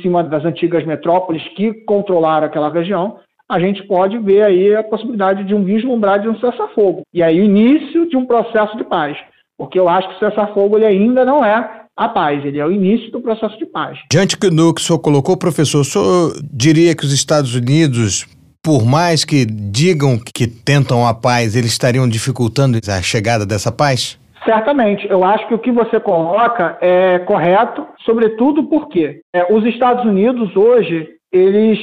cima das antigas metrópoles que controlaram aquela região, a gente pode ver aí a possibilidade de um vislumbrar de um cessar-fogo. E aí o início de um processo de paz. Porque eu acho que o cessar-fogo ele ainda não é a paz, ele é o início do processo de paz. Diante do que o senhor colocou, professor, o senhor diria que os Estados Unidos, por mais que digam que tentam a paz, eles estariam dificultando a chegada dessa paz? Certamente. Eu acho que o que você coloca é correto, sobretudo porque é, os Estados Unidos hoje, eles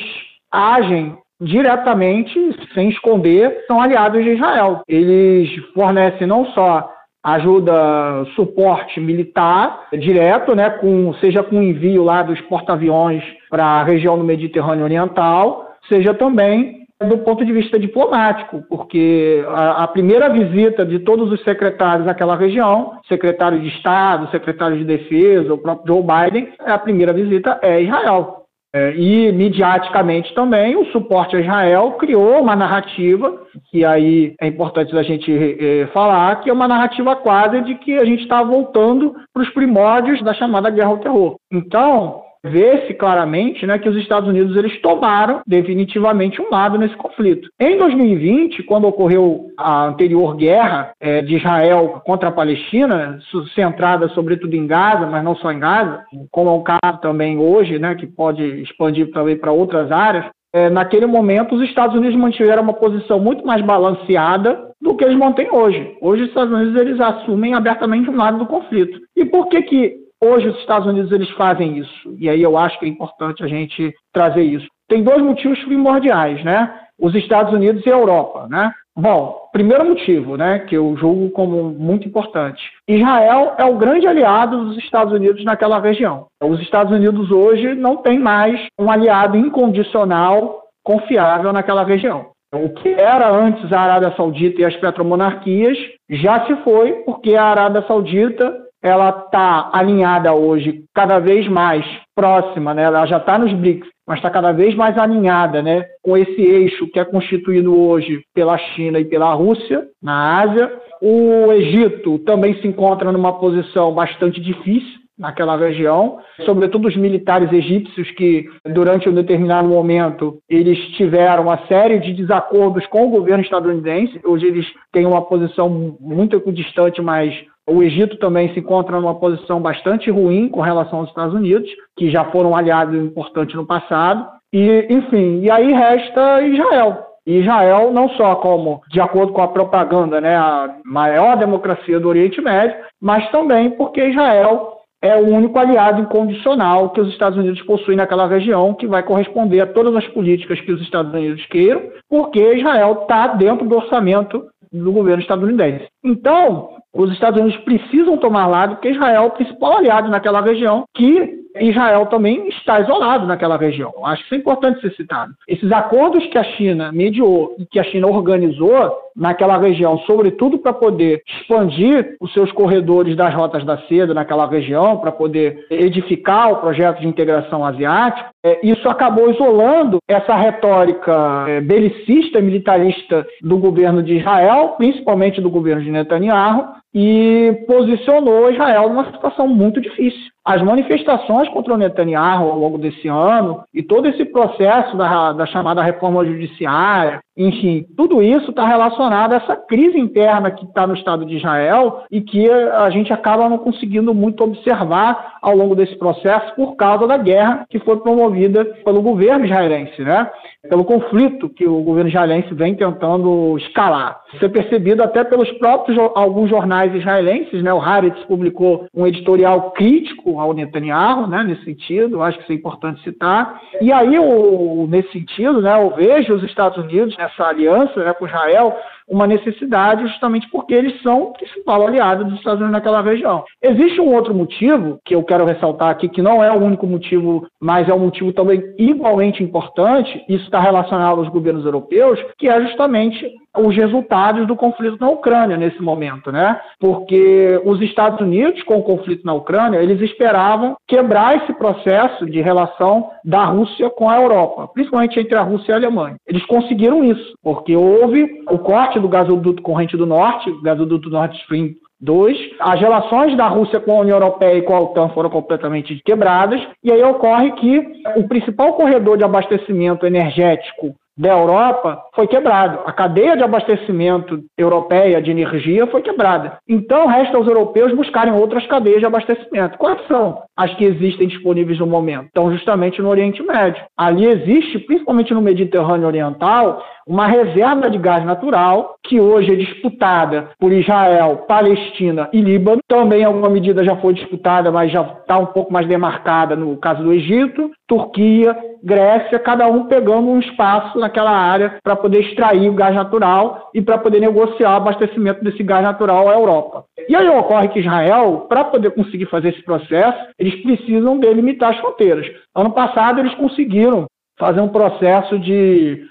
agem diretamente, sem esconder, são aliados de Israel. Eles fornecem não só ajuda, suporte militar direto, né, com, seja com envio lá dos porta-aviões para a região do Mediterrâneo Oriental, seja também do ponto de vista diplomático, porque a, a, primeira visita de todos os secretários naquela região, secretário de Estado, secretário de Defesa, o próprio Joe Biden, a primeira visita é Israel. É, e, mediaticamente também, o suporte a Israel criou uma narrativa, que aí é importante a gente é, falar, que é uma narrativa quase de que a gente está voltando para os primórdios da chamada guerra ao terror. Então, vê-se claramente né, que os Estados Unidos eles tomaram definitivamente um lado nesse conflito. Em 2020, quando ocorreu a anterior guerra é, de Israel contra a Palestina, centrada sobretudo em Gaza, mas não só em Gaza, como é o caso também hoje, né, que pode expandir também para outras áreas, é, naquele momento os Estados Unidos mantiveram uma posição muito mais balanceada do que eles mantêm hoje. Hoje os Estados Unidos eles assumem abertamente um lado do conflito. E por que que hoje os Estados Unidos eles fazem isso? E aí eu acho que é importante a gente trazer isso. Tem dois motivos primordiais, né? Os Estados Unidos e a Europa, né? Bom, primeiro motivo, né, que eu julgo como muito importante. Israel é o grande aliado dos Estados Unidos naquela região. Os Estados Unidos hoje não tem mais um aliado incondicional confiável naquela região. O que era antes a Arábia Saudita e as petromonarquias já se foi, porque a Arábia Saudita ela está alinhada hoje cada vez mais próxima, né? ela já está nos BRICS, mas está cada vez mais alinhada né? com esse eixo que é constituído hoje pela China e pela Rússia, na Ásia. O Egito também se encontra numa posição bastante difícil, naquela região, sobretudo os militares egípcios que, durante um determinado momento, eles tiveram uma série de desacordos com o governo estadunidense. Hoje eles têm uma posição muito distante, mas o Egito também se encontra numa posição bastante ruim com relação aos Estados Unidos, que já foram aliados importantes no passado. E, enfim, e aí resta Israel. Israel, não só como, de acordo com a propaganda, né, a maior democracia do Oriente Médio, mas também porque Israel é o único aliado incondicional que os Estados Unidos possuem naquela região, que vai corresponder a todas as políticas que os Estados Unidos queiram, porque Israel está dentro do orçamento do governo estadunidense. Então, os Estados Unidos precisam tomar lado, porque Israel é o principal aliado naquela região, que Israel também está isolado naquela região. Acho que isso é importante ser citado. Esses acordos que a China mediou e que a China organizou naquela região, sobretudo para poder expandir os seus corredores das rotas da seda naquela região, para poder edificar o projeto de integração asiático, é, isso acabou isolando essa retórica é, belicista militarista do governo de Israel, principalmente do governo de Netanyahu, e posicionou Israel numa situação muito difícil. As manifestações contra o Netanyahu ao longo desse ano e todo esse processo da, da chamada reforma judiciária, enfim, tudo isso está relacionado a essa crise interna que está no Estado de Israel e que a gente acaba não conseguindo muito observar ao longo desse processo por causa da guerra que foi promovida pelo governo israelense, né? Pelo conflito que o governo israelense vem tentando escalar. Isso é percebido até pelos próprios alguns jornais israelenses, né? O Haaretz publicou um editorial crítico ao Netanyahu, né? Nesse sentido, acho que isso é importante citar. E aí, o, nesse sentido, né? Eu vejo os Estados Unidos nessa aliança né, com Israel uma necessidade justamente porque eles são o principal aliado dos Estados Unidos naquela região. Existe um outro motivo que eu quero ressaltar aqui, que não é o único motivo, mas é um motivo também igualmente importante, isso está relacionado aos governos europeus, que é justamente os resultados do conflito na Ucrânia nesse momento, né? Porque os Estados Unidos, com o conflito na Ucrânia, eles esperavam quebrar esse processo de relação da Rússia com a Europa, principalmente entre a Rússia e a Alemanha. Eles conseguiram isso, porque houve o corte do gasoduto corrente do norte, o gasoduto Nord Stream 2. As relações da Rússia com a União Europeia e com a OTAN foram completamente quebradas, e aí ocorre que o principal corredor de abastecimento energético da Europa foi quebrado. A cadeia de abastecimento europeia de energia foi quebrada. Então, resta aos europeus buscarem outras cadeias de abastecimento. Quais são as que existem disponíveis no momento? Então, justamente no Oriente Médio. Ali existe, principalmente no Mediterrâneo Oriental, uma reserva de gás natural que hoje é disputada por Israel, Palestina e Líbano. Também, em alguma medida, já foi disputada, mas já está um pouco mais demarcada no caso do Egito, Turquia, Grécia, cada um pegando um espaço naquela área para poder extrair o gás natural e para poder negociar o abastecimento desse gás natural à Europa. E aí ocorre que Israel, para poder conseguir fazer esse processo, eles precisam delimitar as fronteiras. Ano passado, eles conseguiram fazer um processo de,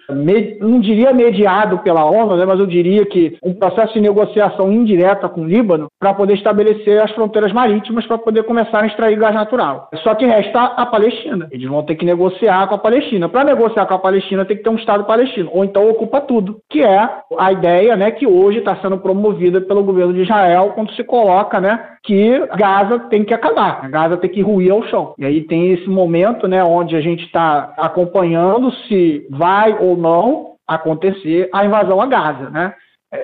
não diria mediado pela ONU, né, mas eu diria que um processo de negociação indireta com o Líbano para poder estabelecer as fronteiras marítimas para poder começar a extrair gás natural. Só que resta a Palestina. Eles vão ter que negociar com a Palestina. Para negociar com a Palestina tem que ter um Estado palestino, ou então ocupa tudo, que é a ideia né, que hoje está sendo promovida pelo governo de Israel quando se coloca né, que Gaza tem que acabar, Gaza tem que ruir ao chão. E aí tem esse momento, né, onde a gente está acompanhando se vai ou não acontecer a invasão a Gaza, né?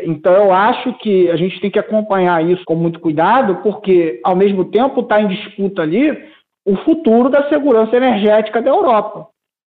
Então eu acho que a gente tem que acompanhar isso com muito cuidado, porque ao mesmo tempo está em disputa ali o futuro da segurança energética da Europa.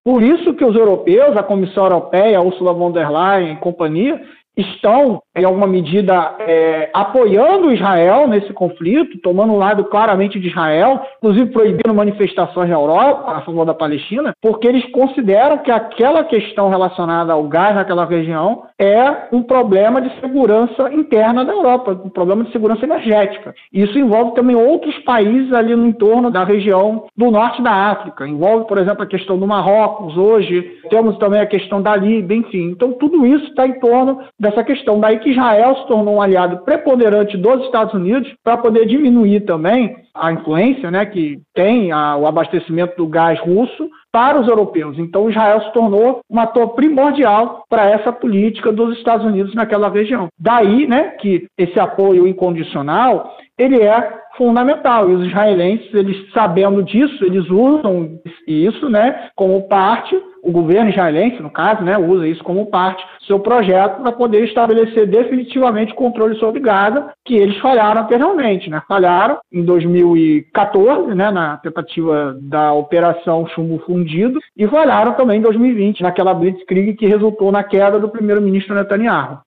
Por isso que os europeus, a Comissão Europeia, a Ursula von der Leyen e companhia, estão, em alguma medida, é, apoiando Israel nesse conflito, tomando um lado claramente de Israel, inclusive proibindo manifestações na Europa a favor da Palestina, porque eles consideram que aquela questão relacionada ao gás naquela região é um problema de segurança interna da Europa, um problema de segurança energética. Isso envolve também outros países ali no entorno da região do norte da África. Envolve, por exemplo, a questão do Marrocos hoje, temos também a questão da Líbia, enfim. Então, tudo isso está em torno dessa questão. Daí Israel se tornou um aliado preponderante dos Estados Unidos para poder diminuir também a influência né, que tem a, o abastecimento do gás russo para os europeus. Então, Israel se tornou um ator primordial para essa política dos Estados Unidos naquela região. Daí né, que esse apoio incondicional ele é fundamental. E os israelenses, eles sabendo disso, eles usam isso né, como parte o governo israelense, no caso, né, usa isso como parte do seu projeto para poder estabelecer definitivamente controle sobre Gaza, que eles falharam anteriormente. Né? Falharam em 2014, né, na tentativa da Operação Chumbo Fundido, e falharam também em 2020, naquela blitzkrieg que resultou na queda do primeiro-ministro Netanyahu.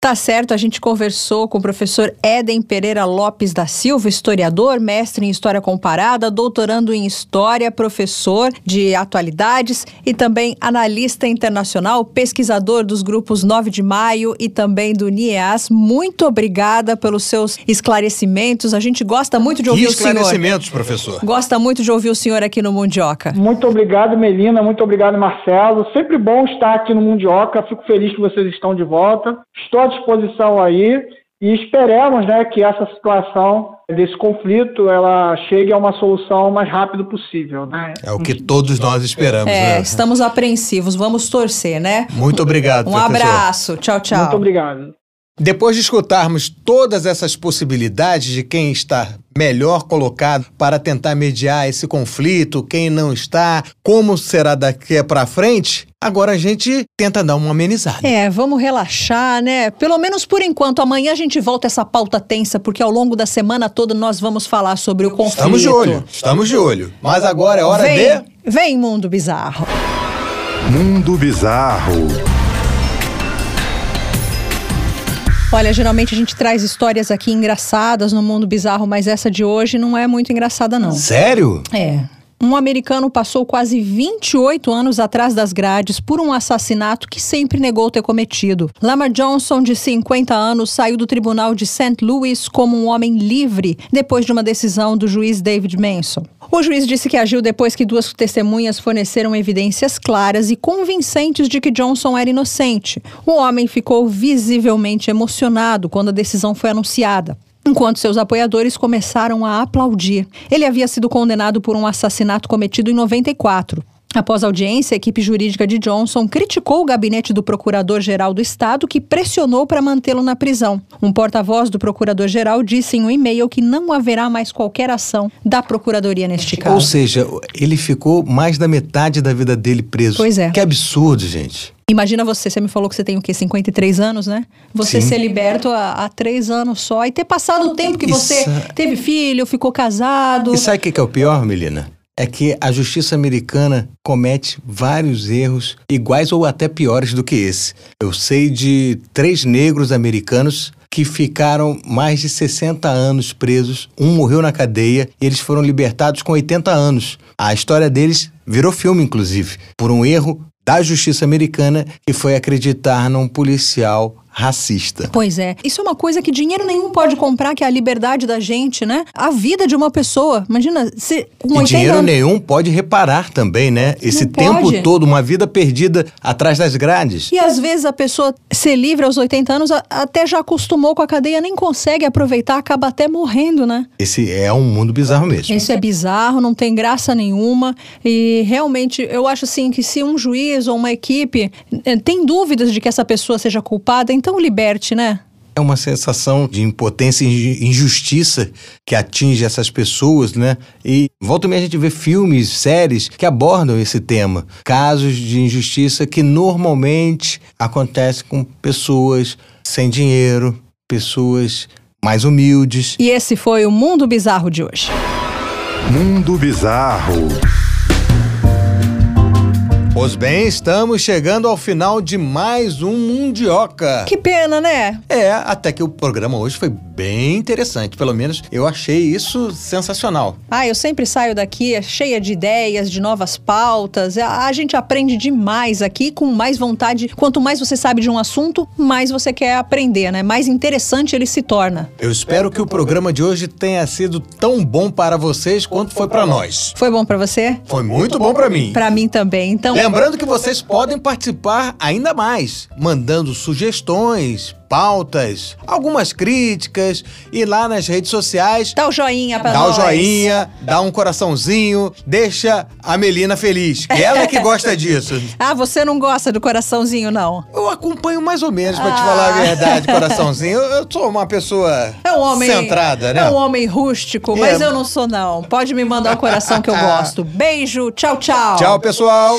Tá certo, a gente conversou com o professor Éden Pereira Lopes da Silva, historiador, mestre em História Comparada, doutorando em História, professor de atualidades e também analista internacional, pesquisador dos grupos 9 de Maio e também do NIEAS. Muito obrigada pelos seus esclarecimentos. A gente gosta muito de ouvir o senhor. esclarecimentos, professor. Gosta muito de ouvir o senhor aqui no Mundioca. Muito obrigado, Melina. Muito obrigado, Marcelo. Sempre bom estar aqui no Mundioca. Fico feliz que vocês estão de volta. Estou disposição aí e esperemos né, que essa situação desse conflito ela chegue a uma solução o mais rápido possível. Né? É o que todos nós esperamos. É, né? estamos apreensivos, vamos torcer, né? Muito obrigado, Um professor. abraço, tchau, tchau. Muito obrigado. Depois de escutarmos todas essas possibilidades de quem está melhor colocado para tentar mediar esse conflito, quem não está, como será daqui para frente, agora a gente tenta dar uma amenizada. É, vamos relaxar, né? Pelo menos por enquanto. Amanhã a gente volta essa pauta tensa, porque ao longo da semana toda nós vamos falar sobre o conflito. Estamos de olho, estamos de olho. Mas agora é hora vem, de. Vem, mundo bizarro. Mundo Bizarro. Olha, geralmente a gente traz histórias aqui engraçadas no mundo bizarro, mas essa de hoje não é muito engraçada, não. Sério? É. Um americano passou quase 28 anos atrás das grades por um assassinato que sempre negou ter cometido. Lamar Johnson, de 50 anos, saiu do tribunal de St. Louis como um homem livre depois de uma decisão do juiz David Manson. O juiz disse que agiu depois que duas testemunhas forneceram evidências claras e convincentes de que Johnson era inocente. O homem ficou visivelmente emocionado quando a decisão foi anunciada enquanto seus apoiadores começaram a aplaudir. Ele havia sido condenado por um assassinato cometido em 94. Após a audiência, a equipe jurídica de Johnson criticou o gabinete do Procurador-Geral do Estado, que pressionou para mantê-lo na prisão. Um porta-voz do Procurador-Geral disse em um e-mail que não haverá mais qualquer ação da Procuradoria neste caso. Ou seja, ele ficou mais da metade da vida dele preso. Pois é. Que absurdo, gente. Imagina você, você me falou que você tem o quê? 53 anos, né? Você Sim. ser liberto há, há três anos só e ter passado o tempo que você é- teve filho, ficou casado. E sabe o que que é o pior, Melina? É que a justiça americana comete vários erros iguais ou até piores do que esse. Eu sei de três negros americanos que ficaram mais de 60 anos presos. Um morreu na cadeia e eles foram libertados com 80 anos. A história deles virou filme, inclusive, por um erro da justiça americana que foi acreditar num policial racista. Pois é. Isso é uma coisa que dinheiro nenhum pode comprar, que é a liberdade da gente, né? A vida de uma pessoa. Imagina, se com E 80 dinheiro anos. nenhum pode reparar também, né? Esse Não tempo pode. todo, uma vida perdida atrás das grades. E às vezes a pessoa ser livre aos 80 anos a- até já acostumou com a cadeia, nem consegue aproveitar, acaba até morrendo, né? Esse é um mundo bizarro mesmo. Isso é bizarro, não tem graça nenhuma. E realmente, eu acho assim que se um juiz ou uma equipe eh, tem dúvidas de que essa pessoa seja culpada, então liberte, né? É uma sensação de impotência e injustiça que atinge essas pessoas, né? E volta e meia a gente vê filmes, séries que abordam esse tema. Casos de injustiça que normalmente acontecem com pessoas sem dinheiro, pessoas mais humildes. E esse foi o Mundo Bizarro de hoje. Mundo Bizarro. Pois bem, estamos chegando ao final de mais um Mundioca. Que pena, né? É, até que o programa hoje foi bem interessante. Pelo menos eu achei isso sensacional. Ah, eu sempre saio daqui cheia de ideias, de novas pautas. A, a gente aprende demais aqui com mais vontade. Quanto mais você sabe de um assunto, mais você quer aprender, né? Mais interessante ele se torna. Eu espero que o programa de hoje tenha sido tão bom para vocês quanto foi para nós. Foi bom para você? Foi muito bom para mim. Para mim também. Então, Lembrando que vocês podem participar ainda mais, mandando sugestões, pautas, algumas críticas e lá nas redes sociais. Dá o joinha pra dá nós. Dá o joinha, dá um coraçãozinho, deixa a Melina feliz. Que ela é que gosta disso. ah, você não gosta do coraçãozinho, não? Eu acompanho mais ou menos, pra ah. te falar a verdade, coraçãozinho. Eu, eu sou uma pessoa é um homem, centrada, né? É um homem rústico, é. mas eu não sou, não. Pode me mandar o coração que eu gosto. Beijo, tchau, tchau. Tchau, pessoal.